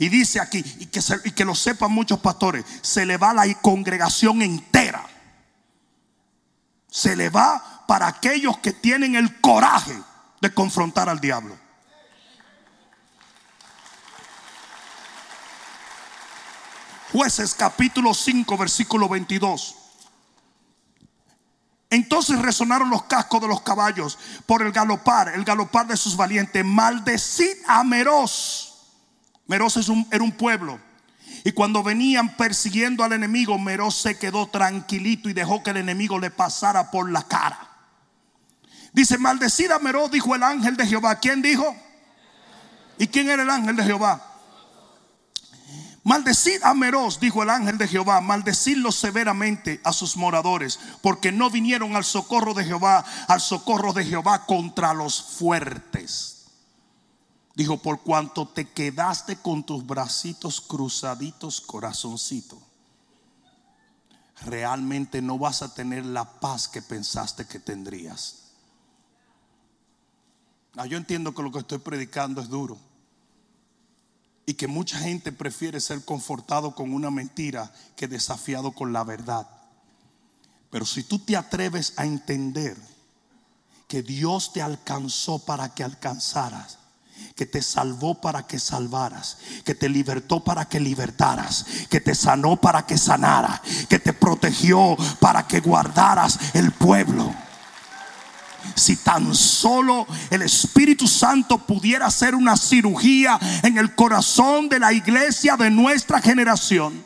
Y dice aquí, y que, y que lo sepan muchos pastores, se le va la congregación entera. Se le va para aquellos que tienen el coraje de confrontar al diablo. Jueces capítulo 5 versículo 22. Entonces resonaron los cascos de los caballos por el galopar, el galopar de sus valientes. Maldecid a Meroz. Meroz es un, era un pueblo y cuando venían persiguiendo al enemigo, Meroz se quedó tranquilito y dejó que el enemigo le pasara por la cara. Dice, maldecida Meró, dijo el ángel de Jehová. ¿Quién dijo? ¿Y quién era el ángel de Jehová? Maldecid a Meroz, dijo el ángel de Jehová, maldecidlo severamente a sus moradores, porque no vinieron al socorro de Jehová, al socorro de Jehová contra los fuertes. Dijo, por cuanto te quedaste con tus bracitos cruzaditos, corazoncito, realmente no vas a tener la paz que pensaste que tendrías. Ah, yo entiendo que lo que estoy predicando es duro. Y que mucha gente prefiere ser confortado con una mentira que desafiado con la verdad. Pero si tú te atreves a entender que Dios te alcanzó para que alcanzaras, que te salvó para que salvaras, que te libertó para que libertaras, que te sanó para que sanara, que te protegió para que guardaras el pueblo. Si tan solo el Espíritu Santo pudiera hacer una cirugía en el corazón de la iglesia de nuestra generación,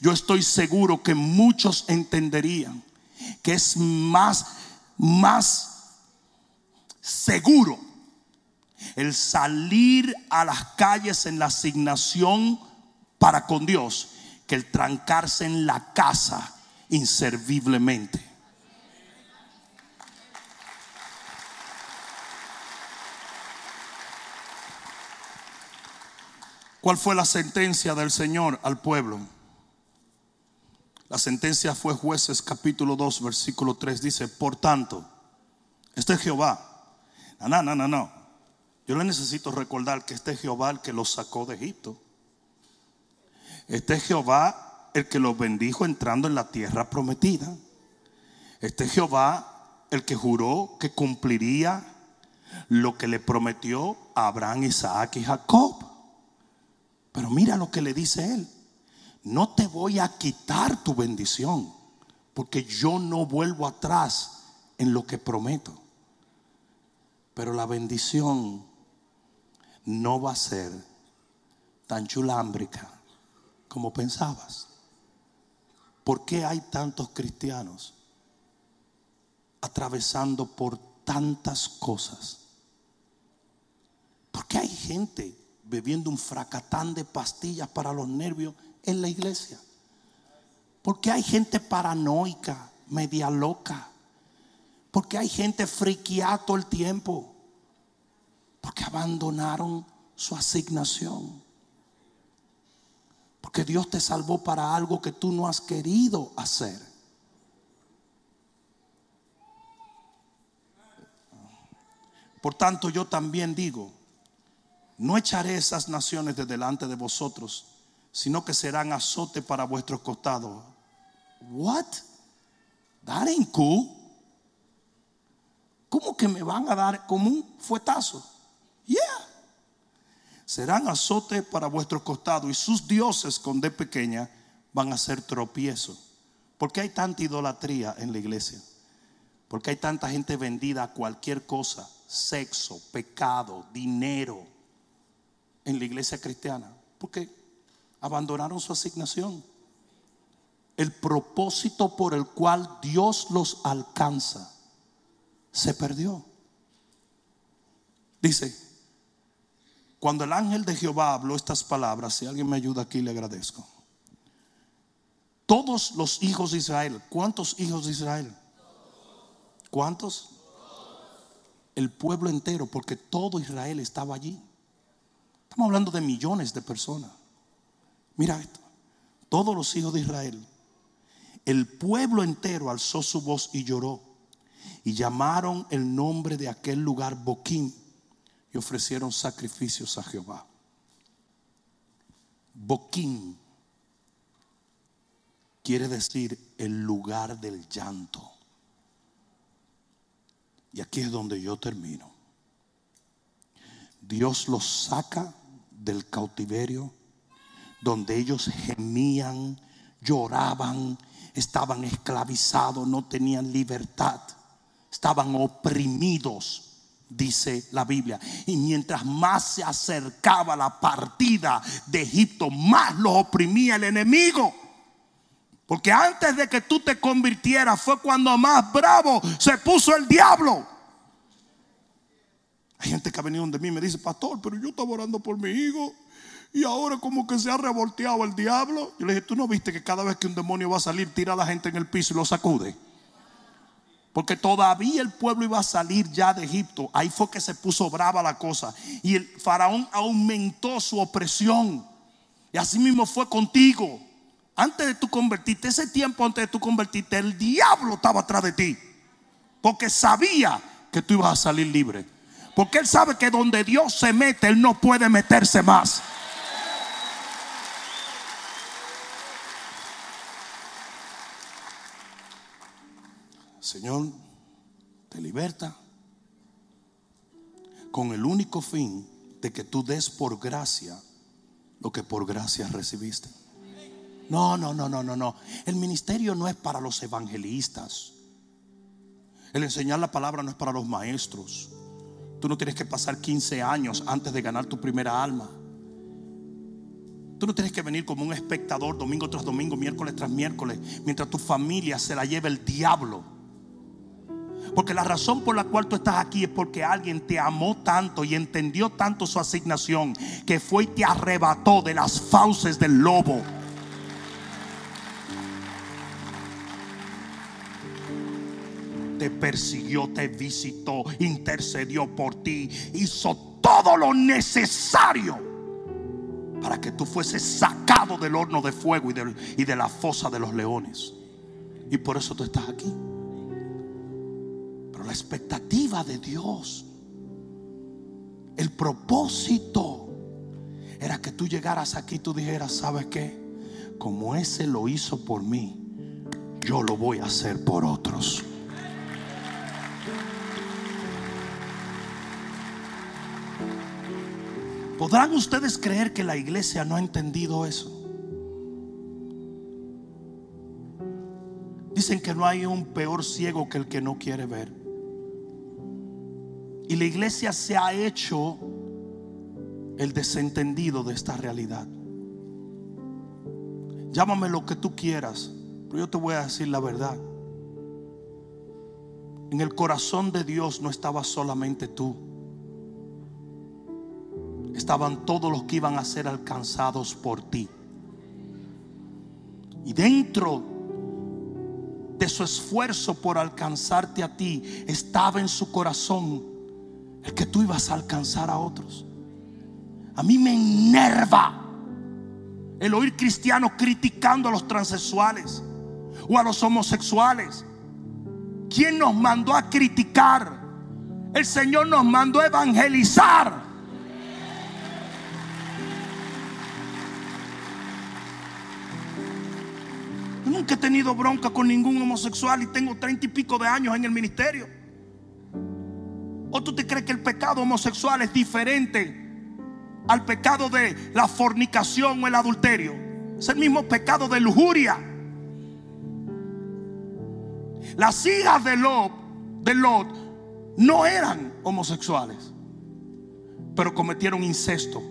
yo estoy seguro que muchos entenderían que es más, más seguro el salir a las calles en la asignación para con Dios que el trancarse en la casa inserviblemente. ¿Cuál fue la sentencia del Señor al pueblo? La sentencia fue jueces capítulo 2 versículo 3 dice, por tanto, este es Jehová, No, no, no, no. Yo le necesito recordar que este es Jehová el que los sacó de Egipto. Este es Jehová el que los bendijo entrando en la tierra prometida. Este es Jehová el que juró que cumpliría lo que le prometió a Abraham, Isaac y Jacob. Pero mira lo que le dice él. No te voy a quitar tu bendición, porque yo no vuelvo atrás en lo que prometo. Pero la bendición no va a ser tan chulámbrica como pensabas. ¿Por qué hay tantos cristianos atravesando por tantas cosas? ¿Por qué hay gente bebiendo un fracatán de pastillas para los nervios en la iglesia? ¿Por qué hay gente paranoica, media loca? Porque hay gente friqueada todo el tiempo. Porque abandonaron su asignación. Porque Dios te salvó para algo que tú no has querido hacer. Por tanto, yo también digo, no echaré esas naciones de delante de vosotros, sino que serán azote para vuestros costados. What? That ain't cool. ¿Cómo que me van a dar como un fuetazo? Yeah. Serán azote para vuestros costados y sus dioses con D pequeña van a ser tropiezo. ¿Por qué hay tanta idolatría en la iglesia? Porque hay tanta gente vendida a cualquier cosa, sexo, pecado, dinero en la iglesia cristiana. Porque abandonaron su asignación. El propósito por el cual Dios los alcanza se perdió. Dice, cuando el ángel de Jehová habló estas palabras, si alguien me ayuda aquí le agradezco. Todos los hijos de Israel, ¿cuántos hijos de Israel? ¿Cuántos? El pueblo entero, porque todo Israel estaba allí. Estamos hablando de millones de personas. Mira esto. Todos los hijos de Israel. El pueblo entero alzó su voz y lloró. Y llamaron el nombre de aquel lugar Boquín. Ofrecieron sacrificios a Jehová. Boquín quiere decir el lugar del llanto. Y aquí es donde yo termino. Dios los saca del cautiverio donde ellos gemían, lloraban, estaban esclavizados, no tenían libertad, estaban oprimidos, dice la Biblia. Y mientras más se acercaba la partida de Egipto, más los oprimía el enemigo. Porque antes de que tú te convirtieras fue cuando más bravo se puso el diablo. Hay gente que ha venido donde mí y me dice, pastor, pero yo estaba orando por mi hijo y ahora como que se ha revolteado el diablo. Yo le dije, ¿tú no viste que cada vez que un demonio va a salir, tira a la gente en el piso y lo sacude? Porque todavía el pueblo iba a salir ya de Egipto. Ahí fue que se puso brava la cosa. Y el faraón aumentó su opresión. Y así mismo fue contigo. Antes de tú convertirte, ese tiempo antes de tú convertirte, el diablo estaba atrás de ti. Porque sabía que tú ibas a salir libre. Porque Él sabe que donde Dios se mete, Él no puede meterse más. Señor, te liberta con el único fin de que tú des por gracia lo que por gracia recibiste. No, no, no, no, no, no. El ministerio no es para los evangelistas. El enseñar la palabra no es para los maestros. Tú no tienes que pasar 15 años antes de ganar tu primera alma. Tú no tienes que venir como un espectador domingo tras domingo, miércoles tras miércoles, mientras tu familia se la lleve el diablo. Porque la razón por la cual tú estás aquí es porque alguien te amó tanto y entendió tanto su asignación que fue y te arrebató de las fauces del lobo. te persiguió, te visitó, intercedió por ti, hizo todo lo necesario para que tú fueses sacado del horno de fuego y de, y de la fosa de los leones. Y por eso tú estás aquí. La expectativa de Dios El propósito era que tú llegaras aquí y tú dijeras, ¿sabes qué? Como ese lo hizo por mí, yo lo voy a hacer por otros. ¿Podrán ustedes creer que la iglesia no ha entendido eso? Dicen que no hay un peor ciego que el que no quiere ver. Y la iglesia se ha hecho el desentendido de esta realidad. Llámame lo que tú quieras, pero yo te voy a decir la verdad. En el corazón de Dios no estaba solamente tú estaban todos los que iban a ser alcanzados por ti. Y dentro de su esfuerzo por alcanzarte a ti, estaba en su corazón el que tú ibas a alcanzar a otros. A mí me enerva el oír cristianos criticando a los transexuales o a los homosexuales. ¿Quién nos mandó a criticar? El Señor nos mandó a evangelizar. nunca he tenido bronca con ningún homosexual y tengo treinta y pico de años en el ministerio. ¿O tú te crees que el pecado homosexual es diferente al pecado de la fornicación o el adulterio? Es el mismo pecado de lujuria. Las hijas de Lot, no eran homosexuales, pero cometieron incesto.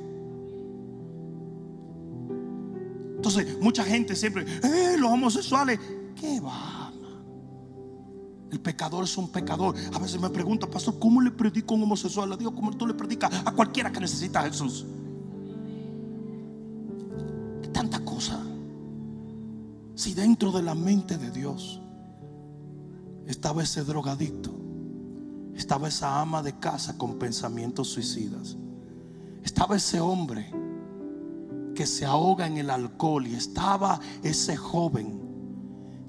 Entonces, mucha gente siempre, eh, los homosexuales, ¿qué va? El pecador es un pecador. A veces me pregunta, pastor, ¿cómo le predico a un homosexual? Le digo, ¿cómo tú le predicas a cualquiera que necesita a Jesús? Tanta cosa. Si dentro de la mente de Dios estaba ese drogadicto, estaba esa ama de casa con pensamientos suicidas, estaba ese hombre que se ahoga en el alcohol y estaba ese joven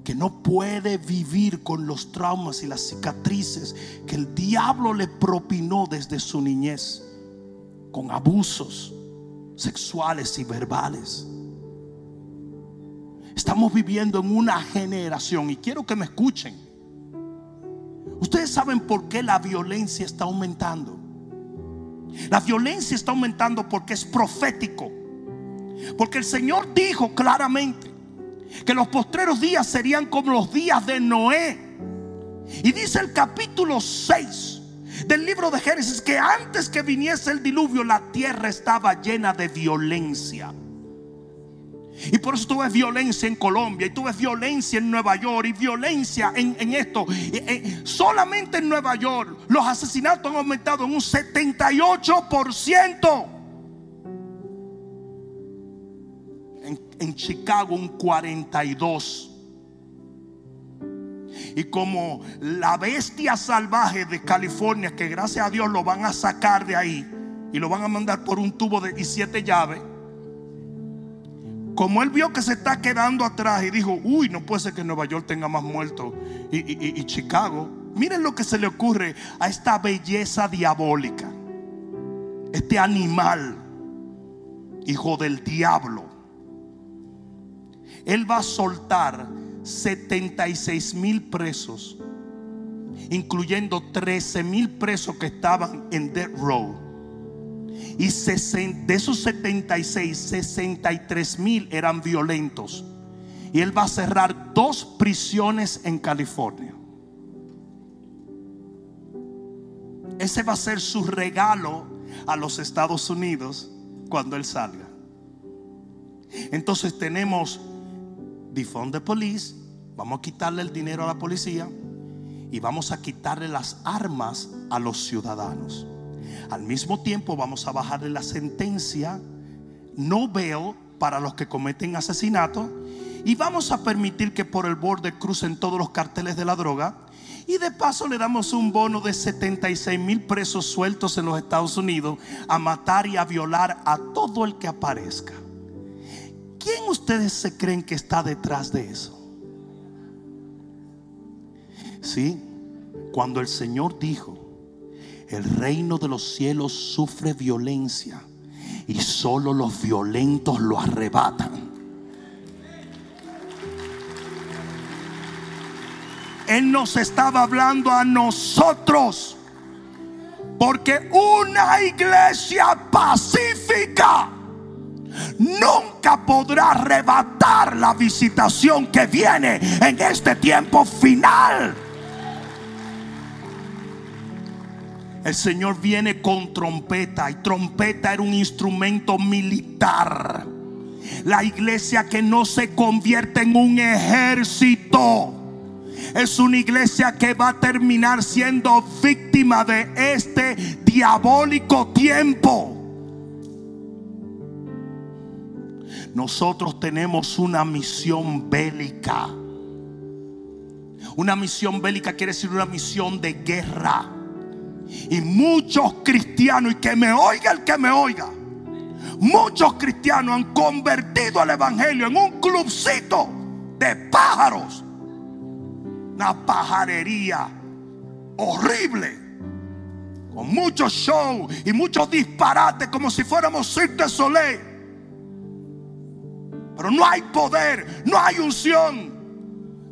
que no puede vivir con los traumas y las cicatrices que el diablo le propinó desde su niñez con abusos sexuales y verbales. Estamos viviendo en una generación y quiero que me escuchen. Ustedes saben por qué la violencia está aumentando. La violencia está aumentando porque es profético. Porque el Señor dijo claramente que los postreros días serían como los días de Noé. Y dice el capítulo 6 del libro de Génesis que antes que viniese el diluvio la tierra estaba llena de violencia. Y por eso tuve violencia en Colombia y tuve violencia en Nueva York y violencia en, esto. solamente en Nueva York los asesinatos han aumentado en un 78% en Chicago un 42. Y como la bestia salvaje de California, que gracias a Dios lo van a sacar de ahí y lo van a mandar por un tubo de y siete llaves. Como él vio que se está quedando atrás y dijo, uy, no puede ser que Nueva York tenga más muertos y, y Chicago. Miren lo que se le ocurre a esta belleza diabólica. Este animal, hijo del diablo él va a soltar 76 mil presos, incluyendo 13 mil presos que estaban en Death Row. Y de esos 76, 63 mil eran violentos. Y él va a cerrar dos prisiones en California. Ese va a ser su regalo a los Estados Unidos cuando él salga. Entonces tenemos defund the police, vamos a quitarle el dinero a la policía y vamos a quitarle las armas a los ciudadanos. Al mismo tiempo vamos a bajarle la sentencia no veo para los que cometen asesinato y vamos a permitir que por el borde crucen todos los carteles de la droga y de paso le damos un bono de 76 mil presos sueltos en los Estados Unidos a matar y a violar a todo el que aparezca. ¿Quién ustedes se creen que está detrás de eso? Sí, cuando el Señor dijo, el reino de los cielos sufre violencia y solo los violentos lo arrebatan. Él nos estaba hablando a nosotros. Porque una iglesia pacífica nunca podrá arrebatar la visitación que viene en este tiempo final. El Señor viene con trompeta y trompeta era un instrumento militar. La iglesia que no se convierte en un ejército es una iglesia que va a terminar siendo víctima de este diabólico tiempo. Nosotros tenemos una misión bélica. Una misión bélica quiere decir una misión de guerra. Y muchos cristianos, y que me oiga el que me oiga, muchos cristianos han convertido al Evangelio en un clubcito de pájaros una pajarería horrible. Con mucho show y muchos disparates como si fuéramos Cirque de Soleil. Pero no hay poder, no hay unción.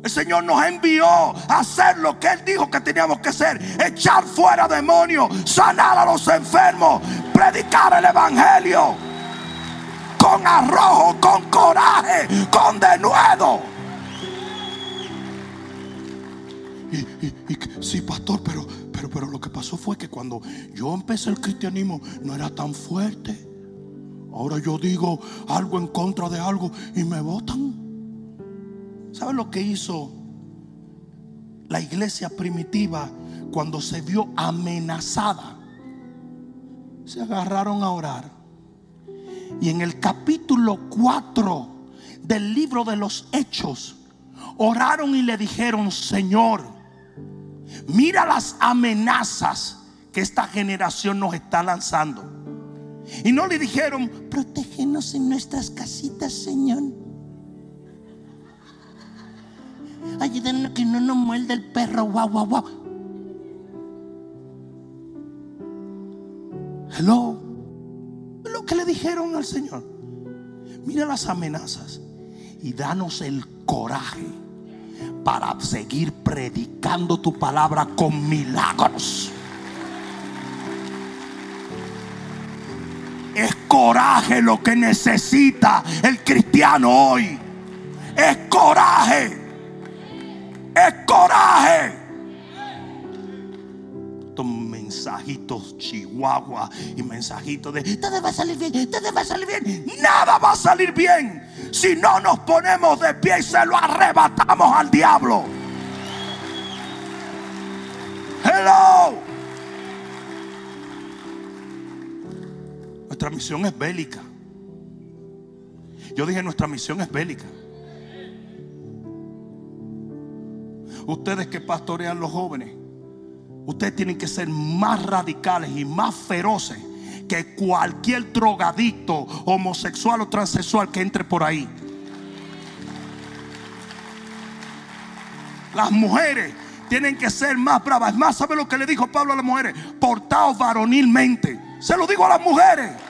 El Señor nos envió a hacer lo que Él dijo que teníamos que hacer. Echar fuera demonios, sanar a los enfermos, predicar el Evangelio. Con arrojo, con coraje, con denuedo. Y, sí, pastor, pero, pero, pero lo que pasó fue que cuando yo empecé el cristianismo no era tan fuerte. Ahora yo digo algo en contra de algo y me votan. ¿Sabe lo que hizo la iglesia primitiva cuando se vio amenazada? Se agarraron a orar. Y en el capítulo 4 del libro de los Hechos, oraron y le dijeron, Señor, Mira las amenazas que esta generación nos está lanzando. Y no le dijeron, protégenos en nuestras casitas, Señor. Ayúdanos que no nos muelde el perro, guau, guau, guau. Hello. Lo que le dijeron al Señor. Mira las amenazas y danos el coraje para seguir predicando tu palabra con milagros. Coraje lo que necesita el cristiano hoy. Es coraje. Es coraje. Mensajitos chihuahua y mensajitos de todo va a salir bien, todo va a salir bien. Nada va a salir bien si no nos ponemos de pie y se lo arrebatamos al diablo. Hello. Nuestra misión es bélica. Yo dije, nuestra misión es bélica. Ustedes que pastorean los jóvenes, ustedes tienen que ser más radicales y más feroces que cualquier drogadicto, homosexual o transexual que entre por ahí. Las mujeres tienen que ser más bravas. Es más, ¿sabe lo que le dijo Pablo a las mujeres? Portaos varonilmente. Se lo digo a las mujeres.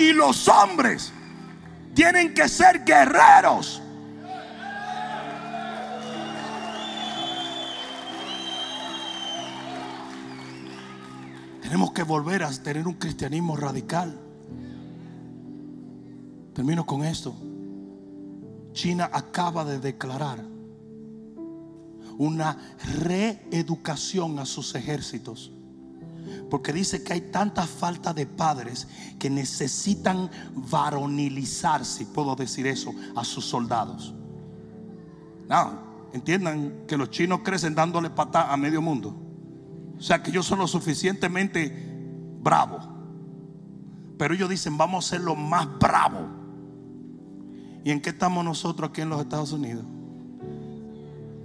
Y los hombres tienen que ser guerreros. Tenemos que volver a tener un cristianismo radical. Termino con esto. China acaba de declarar una reeducación a sus ejércitos. Porque dice que hay tanta falta de padres que necesitan varonilizar, si puedo decir eso, a sus soldados. No, entiendan que los chinos crecen dándole patada a medio mundo. O sea que ellos son lo suficientemente bravos. Pero ellos dicen, vamos a ser lo más bravos. ¿Y en qué estamos nosotros aquí en los Estados Unidos?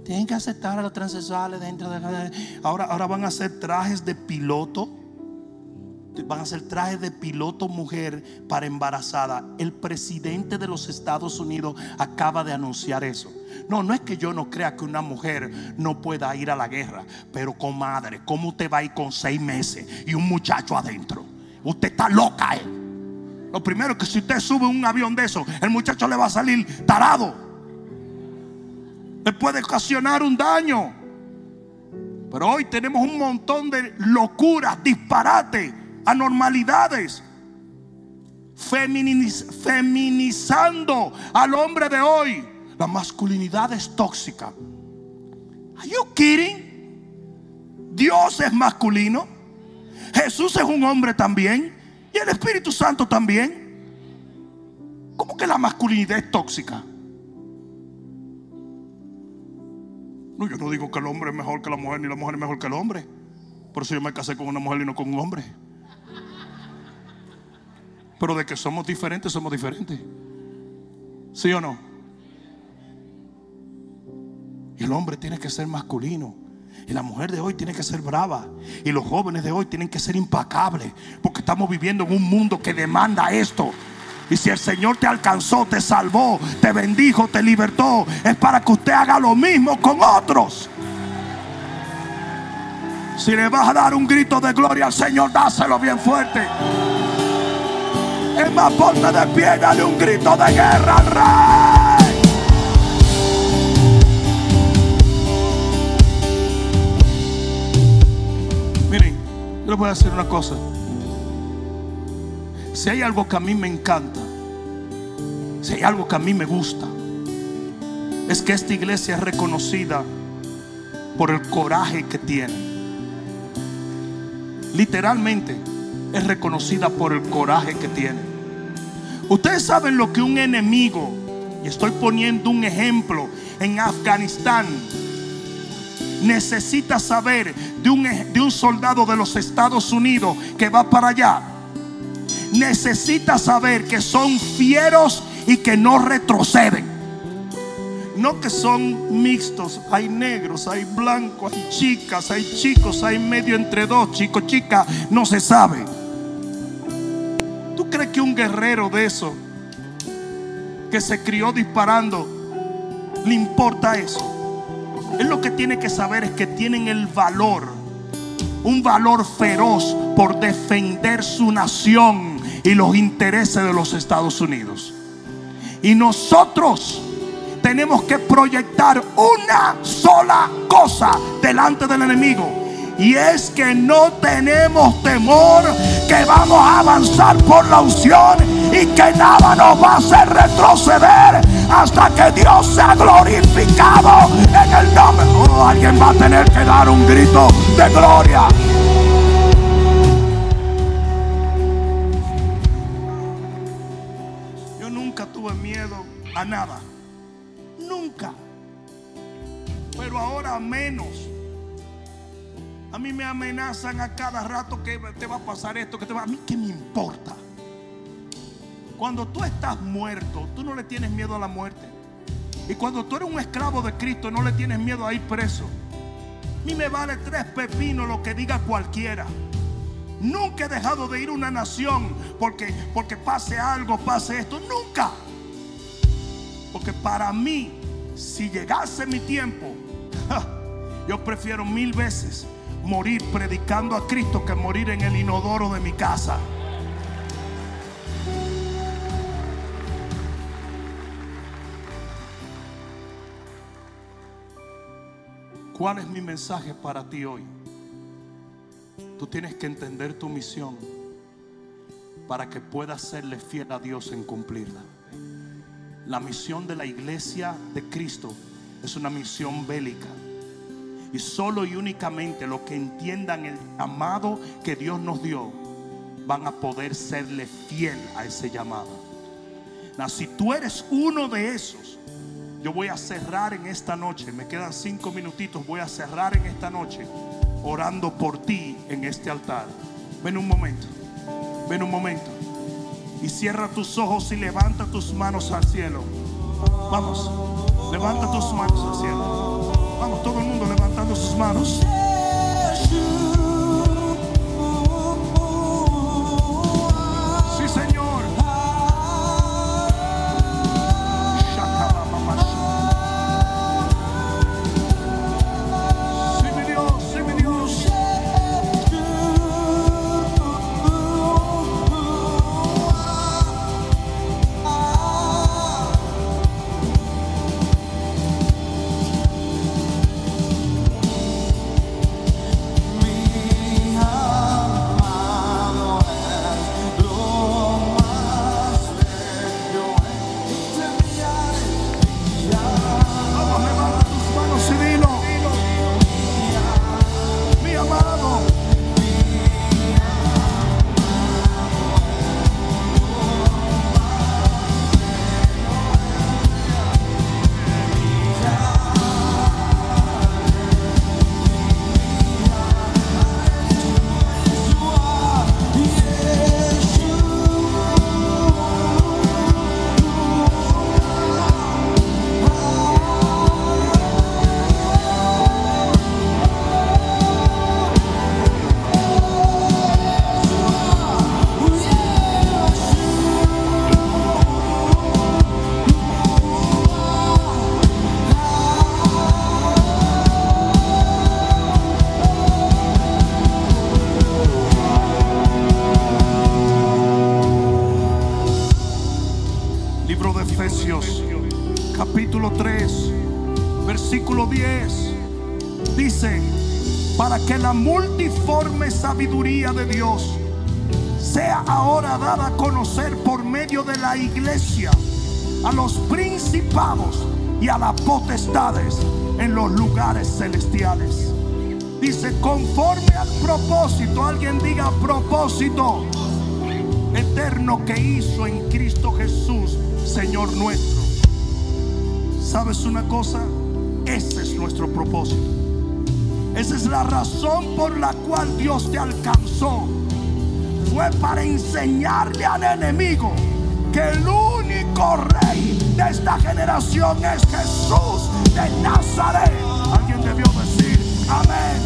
Tienen que aceptar a los transexuales dentro de la... Ahora, ahora van a hacer trajes de piloto van a hacer trajes de piloto mujer para embarazada. El presidente de los Estados Unidos acaba de anunciar eso. No, no es que yo no crea que una mujer no pueda ir a la guerra, pero comadre, ¿cómo usted va a ir con seis meses y un muchacho adentro? Usted está loca, ¿eh? Lo primero que si usted sube un avión de eso, el muchacho le va a salir tarado. Le puede ocasionar un daño. Pero hoy tenemos un montón de locuras, disparates, anormalidades. feminizando al hombre de hoy. La masculinidad es tóxica. Are you kidding? Dios es masculino. Jesús es un hombre también. Y el Espíritu Santo también. ¿Cómo que la masculinidad es tóxica? No, yo no digo que el hombre es mejor que la mujer, ni la mujer es mejor que el hombre. Por eso yo me casé con una mujer y no con un hombre. Pero de que somos diferentes, somos diferentes. ¿Sí o no? Y el hombre tiene que ser masculino. Y la mujer de hoy tiene que ser brava. Y los jóvenes de hoy tienen que ser impacables. Porque estamos viviendo en un mundo que demanda esto. Y si el Señor te alcanzó, te salvó, te bendijo, te libertó, es para que usted haga lo mismo con otros. Si le vas a dar un grito de gloria al Señor, dáselo bien fuerte. Es más, ponte de pie, dale un grito de guerra al rey. Miren, yo les voy a decir una cosa. Si hay algo que a mí me encanta, si hay algo que a mí me gusta, es que esta iglesia es reconocida por el coraje que tiene. Literalmente es reconocida por el coraje que tiene. Ustedes saben lo que un enemigo, y estoy poniendo un ejemplo, en Afganistán, necesita saber de un, de un soldado de los Estados Unidos que va para allá. Necesita saber que son fieros y que no retroceden. No que son mixtos, hay negros, hay blancos, hay chicas, hay chicos, hay medio entre dos, chico, chica, no se sabe. ¿Tú crees que un guerrero de eso, que se crió disparando, le importa eso? Él lo que tiene que saber es que tienen el valor, un valor feroz por defender su nación y los intereses de los Estados Unidos. Y nosotros tenemos que proyectar una sola cosa delante del enemigo. Y es que no tenemos temor, que vamos a avanzar por la unción y que nada nos va a hacer retroceder hasta que Dios sea glorificado en el nombre. Oh, alguien va a tener que dar un grito de gloria. Nada. Nunca. Pero ahora menos. A mí me amenazan a cada rato que te va a pasar esto, que te va a mí qué me importa. Cuando tú estás muerto, tú no le tienes miedo a la muerte. Y cuando tú eres un esclavo de Cristo, no le tienes miedo a ir preso. A mí me vale tres pepinos lo que diga cualquiera. Nunca he dejado de ir a una nación porque, porque pase algo, pase esto. Nunca. Porque para mí, si llegase mi tiempo, yo prefiero mil veces morir predicando a Cristo que morir en el inodoro de mi casa. ¿Cuál es mi mensaje para ti hoy? Tú tienes que entender tu misión para que puedas serle fiel a Dios en cumplirla. La misión de la iglesia de Cristo es una misión bélica. Y solo y únicamente los que entiendan el llamado que Dios nos dio van a poder serle fiel a ese llamado. Now, si tú eres uno de esos, yo voy a cerrar en esta noche. Me quedan cinco minutitos. Voy a cerrar en esta noche orando por ti en este altar. Ven un momento. Ven un momento. Y cierra tus ojos y levanta tus manos al cielo. Vamos. Levanta tus manos al cielo. Vamos, todo el mundo levantando sus manos. Sabiduría de Dios sea ahora dada a conocer por medio de la iglesia a los principados y a las potestades en los lugares celestiales. Dice, conforme al propósito, alguien diga propósito eterno que hizo en Cristo Jesús, Señor nuestro. ¿Sabes una cosa? Ese es nuestro propósito. Esa es la razón por la cual Dios te alcanzó. Fue para enseñarle al enemigo que el único rey de esta generación es Jesús de Nazaret. Alguien debió decir amén.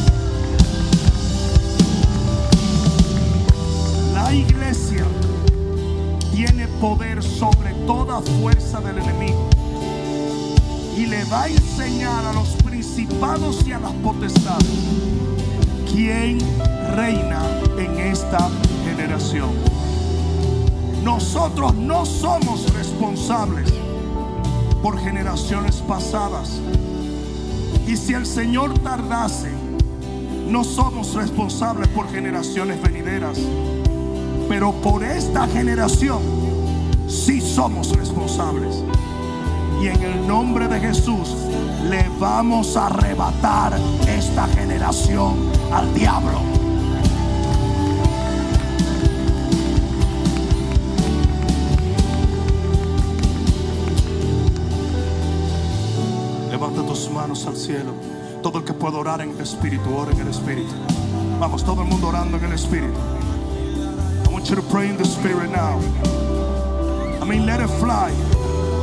La iglesia tiene poder sobre toda fuerza del enemigo y le va a enseñar a los y a las potestades quién reina en esta generación. Nosotros no somos responsables por generaciones pasadas. Y si el Señor tardase, no somos responsables por generaciones venideras. Pero por esta generación sí somos responsables. Y en el nombre de Jesús le vamos a arrebatar esta generación al diablo. Levanta tus manos al cielo. Todo el que pueda orar en el Espíritu, ora en el Espíritu. Vamos, todo el mundo orando en el Espíritu. I want you to pray in the Spirit now. I mean, let it fly.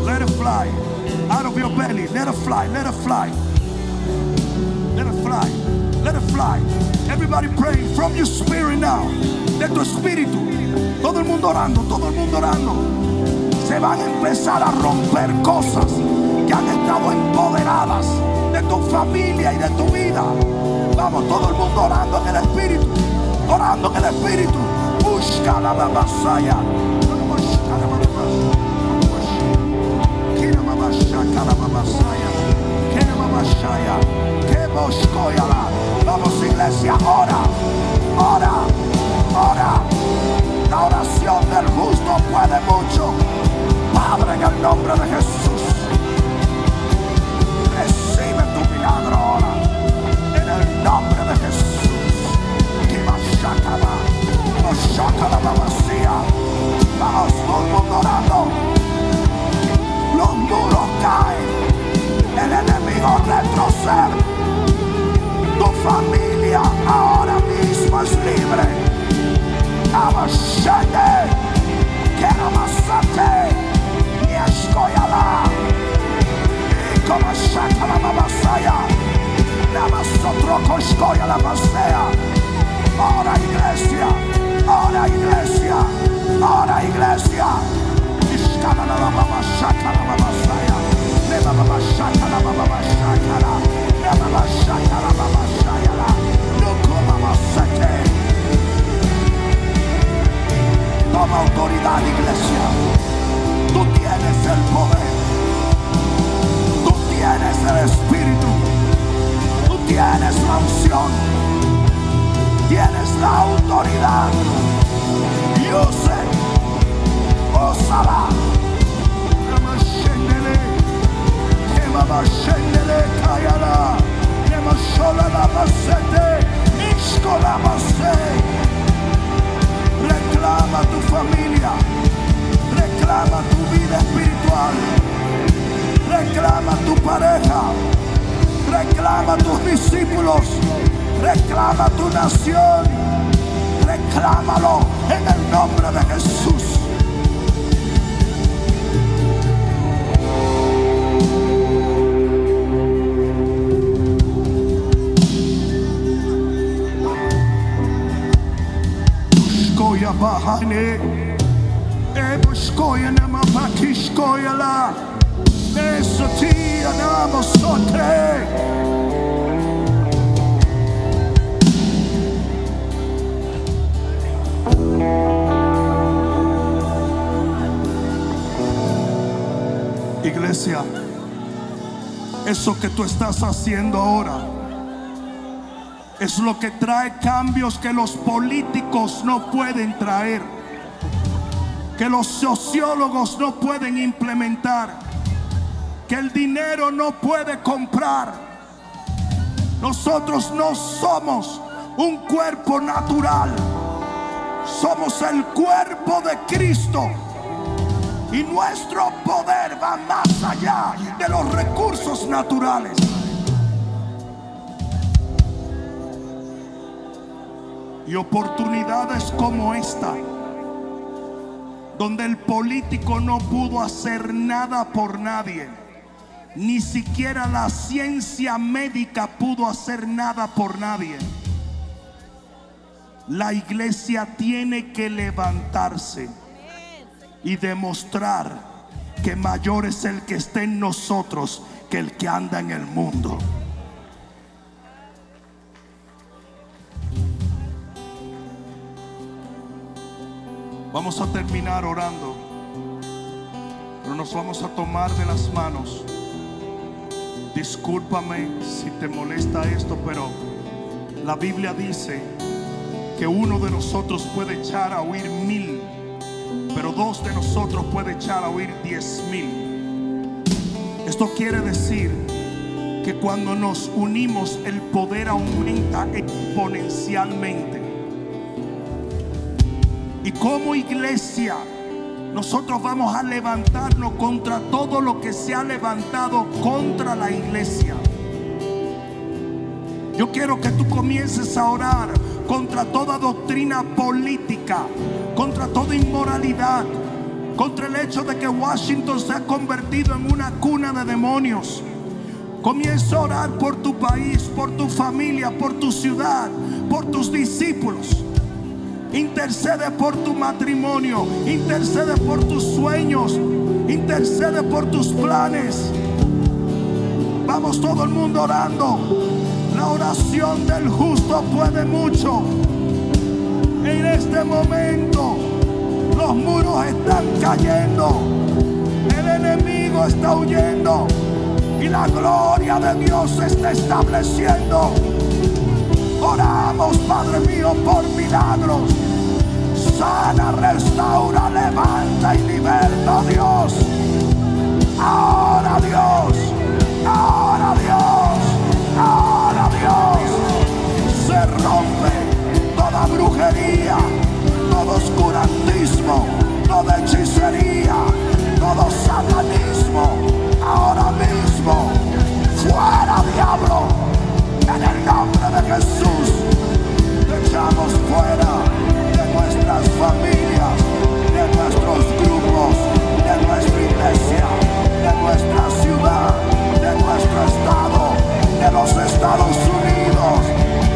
Let it fly. Out of your belly. Let it fly. Let it fly. Let it fly. Let it fly. Everybody praying from your spirit now. De tu espíritu. Todo el mundo orando. Todo el mundo orando. Se van a empezar a romper cosas que han estado empoderadas de tu familia y de tu vida. Vamos, todo el mundo orando en el espíritu. Orando en el espíritu. Busca la babasaya. Vamos, iglesia, ora. Ora. Ora. La oración del justo puede mucho. Padre, en el nombre de Jesús. Recibe tu milagro ahora. En el nombre de Jesús. Que mashakala. Mashakala babasía. Vamos, todo mundo orando. Los muros caen. El enemigo retrocede. Tu familia ahora mismo es libre. Abashende. Que namasate. Y escoyala. Y como shaka la babasaya. Namasotro koshkoya la basea. Ahora iglesia. Ahora iglesia. Ahora iglesia. Ishkala la la baba shaka la baba Toma autoridad iglesia. Tú tienes el poder. Tú tienes el espíritu. Tú tienes la unción. Tienes la autoridad. Use it. Osala. La masete. Reclama tu familia. Reclama tu vida espiritual. Reclama tu pareja. Reclama tus discípulos. Reclama tu nación. Reclámalo en el nombre de Jesús. Shkoya bahane. Ebo shkoya nama bakishkoya la. Nesotia namo sotre. iglesia. Eso que tú estás haciendo ahora es lo que trae cambios que los políticos no pueden traer, que los sociólogos no pueden implementar, que el dinero no puede comprar. Nosotros no somos un cuerpo natural, somos el cuerpo de Cristo. Y nuestro poder va más allá de los recursos naturales. Y oportunidades como esta, donde el político no pudo hacer nada por nadie, ni siquiera la ciencia médica pudo hacer nada por nadie. La iglesia tiene que levantarse y demostrar que mayor es el que está en nosotros que el que anda en el mundo. Vamos a terminar orando, pero nos vamos a tomar de las manos. Discúlpame si te molesta esto, pero la Biblia dice que uno de nosotros puede echar a huir mil, pero dos de nosotros puede echar a huir diez mil. Esto quiere decir que cuando nos unimos el poder aumenta exponencialmente. Y como iglesia, nosotros vamos a levantarnos contra todo lo que se ha levantado contra la iglesia. Yo quiero que tú comiences a orar contra toda doctrina política, contra toda inmoralidad, contra el hecho de que Washington se ha convertido en una cuna de demonios. Comienza a orar por tu país, por tu familia, por tu ciudad, por tus discípulos. Intercede por tu matrimonio, intercede por tus sueños, intercede por tus planes. Vamos todo el mundo orando. La oración del justo puede mucho. En este momento los muros están cayendo. El enemigo está huyendo. Y la gloria de Dios se está estableciendo. Padre mío, por milagros. Sana, restaura, levanta y liberta, Dios. Ahora, Dios. Ahora, Dios. Ahora, Dios. Se rompe toda brujería, todo oscurantismo, toda hechicería, todo satanismo. Ahora mismo. Fuera, diablo. En el nombre de Jesús, fuera de nuestras familias, de nuestros grupos, de nuestra iglesia, de nuestra ciudad, de nuestro estado, de los Estados Unidos.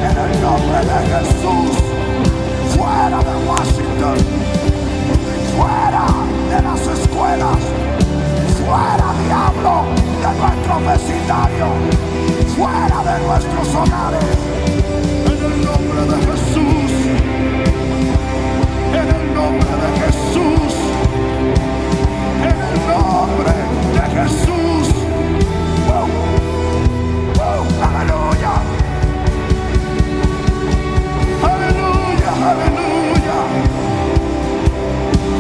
En el nombre de Jesús, fuera de Washington, fuera de las escuelas, fuera diablo de nuestro vecindario, fuera de nuestros hogares. Aleluya, aleluya, aleluya,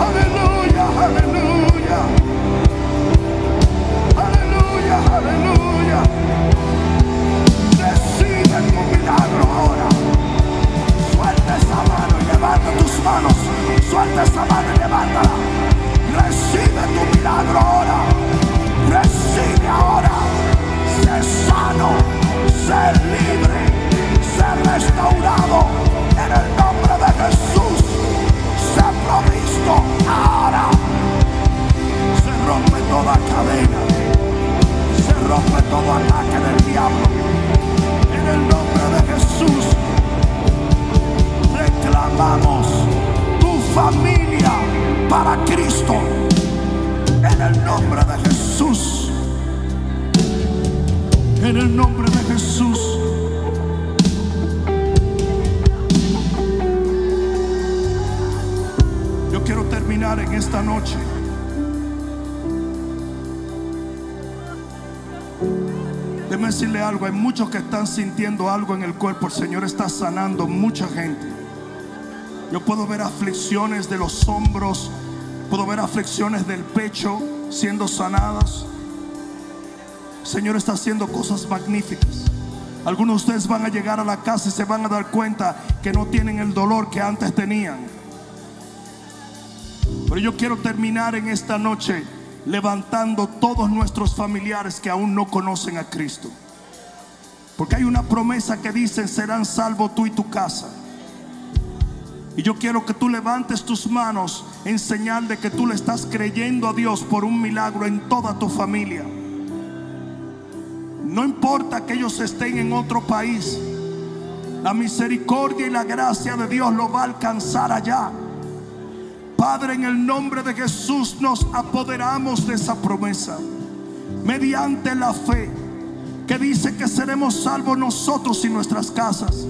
aleluya, aleluya. Aleluya, aleluya. Recibe tu milagro ahora. Tus manos. Suelta esa mano y levántala. Sintiendo algo en el cuerpo. El Señor está sanando mucha gente. Yo puedo ver aflicciones de los hombros, puedo ver aflicciones del pecho siendo sanadas. El Señor está haciendo cosas magníficas. Algunos de ustedes van a llegar a la casa y se van a dar cuenta que no tienen el dolor que antes tenían. Pero yo quiero terminar en esta noche levantando todos nuestros familiares que aún no conocen a Cristo. Porque hay una promesa que dice, serán salvos tú y tu casa. Y yo quiero que tú levantes tus manos en señal de que tú le estás creyendo a Dios por un milagro en toda tu familia. No importa que ellos estén en otro país, la misericordia y la gracia de Dios lo va a alcanzar allá. Padre, en el nombre de Jesús nos apoderamos de esa promesa mediante la fe que dice que seremos salvos nosotros y nuestras casas.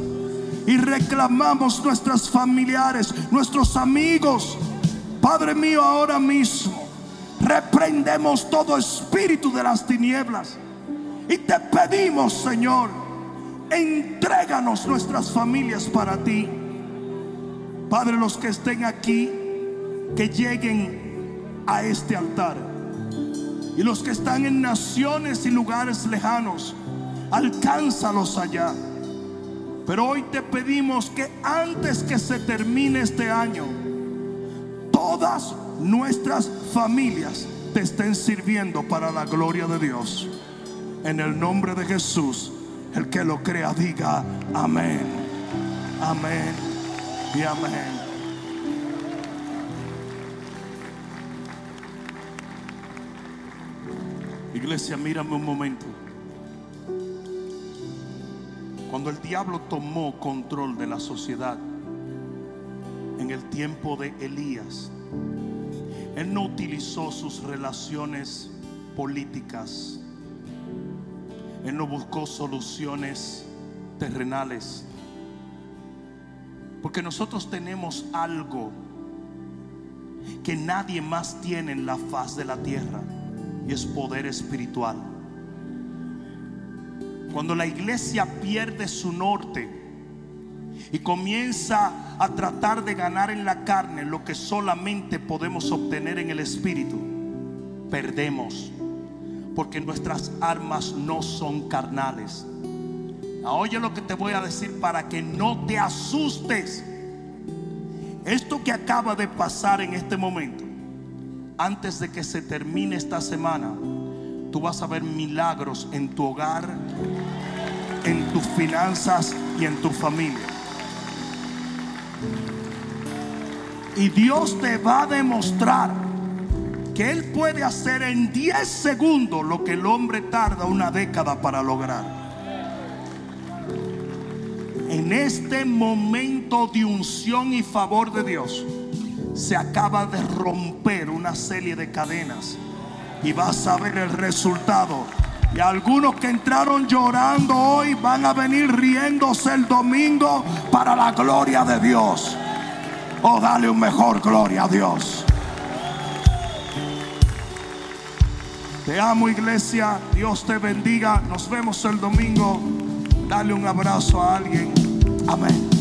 Y reclamamos nuestras familiares, nuestros amigos. Padre mío, ahora mismo reprendemos todo espíritu de las tinieblas. Y te pedimos, Señor, entréganos nuestras familias para ti. Padre, los que estén aquí, que lleguen a este altar. Y los que están en naciones y lugares lejanos, alcánzalos allá. Pero hoy te pedimos que antes que se termine este año, todas nuestras familias te estén sirviendo para la gloria de Dios. En el nombre de Jesús, el que lo crea diga amén. Amén y amén. Iglesia, mírame un momento. Cuando el diablo tomó control de la sociedad en el tiempo de Elías, él no utilizó sus relaciones políticas. Él no buscó soluciones terrenales. Porque nosotros tenemos algo que nadie más tiene en la faz de la tierra es poder espiritual. Cuando la iglesia pierde su norte y comienza a tratar de ganar en la carne lo que solamente podemos obtener en el espíritu, perdemos. Porque nuestras armas no son carnales. Oye lo que te voy a decir para que no te asustes. Esto que acaba de pasar en este momento antes de que se termine esta semana, tú vas a ver milagros en tu hogar, en tus finanzas y en tu familia. Y Dios te va a demostrar que Él puede hacer en 10 segundos lo que el hombre tarda una década para lograr. En este momento de unción y favor de Dios se acaba de romper una serie de cadenas y vas a ver el resultado. Y algunos que entraron llorando hoy van a venir riéndose el domingo para la gloria de Dios. O oh, dale un mejor gloria a Dios. Te amo iglesia, Dios te bendiga. Nos vemos el domingo. Dale un abrazo a alguien. Amén.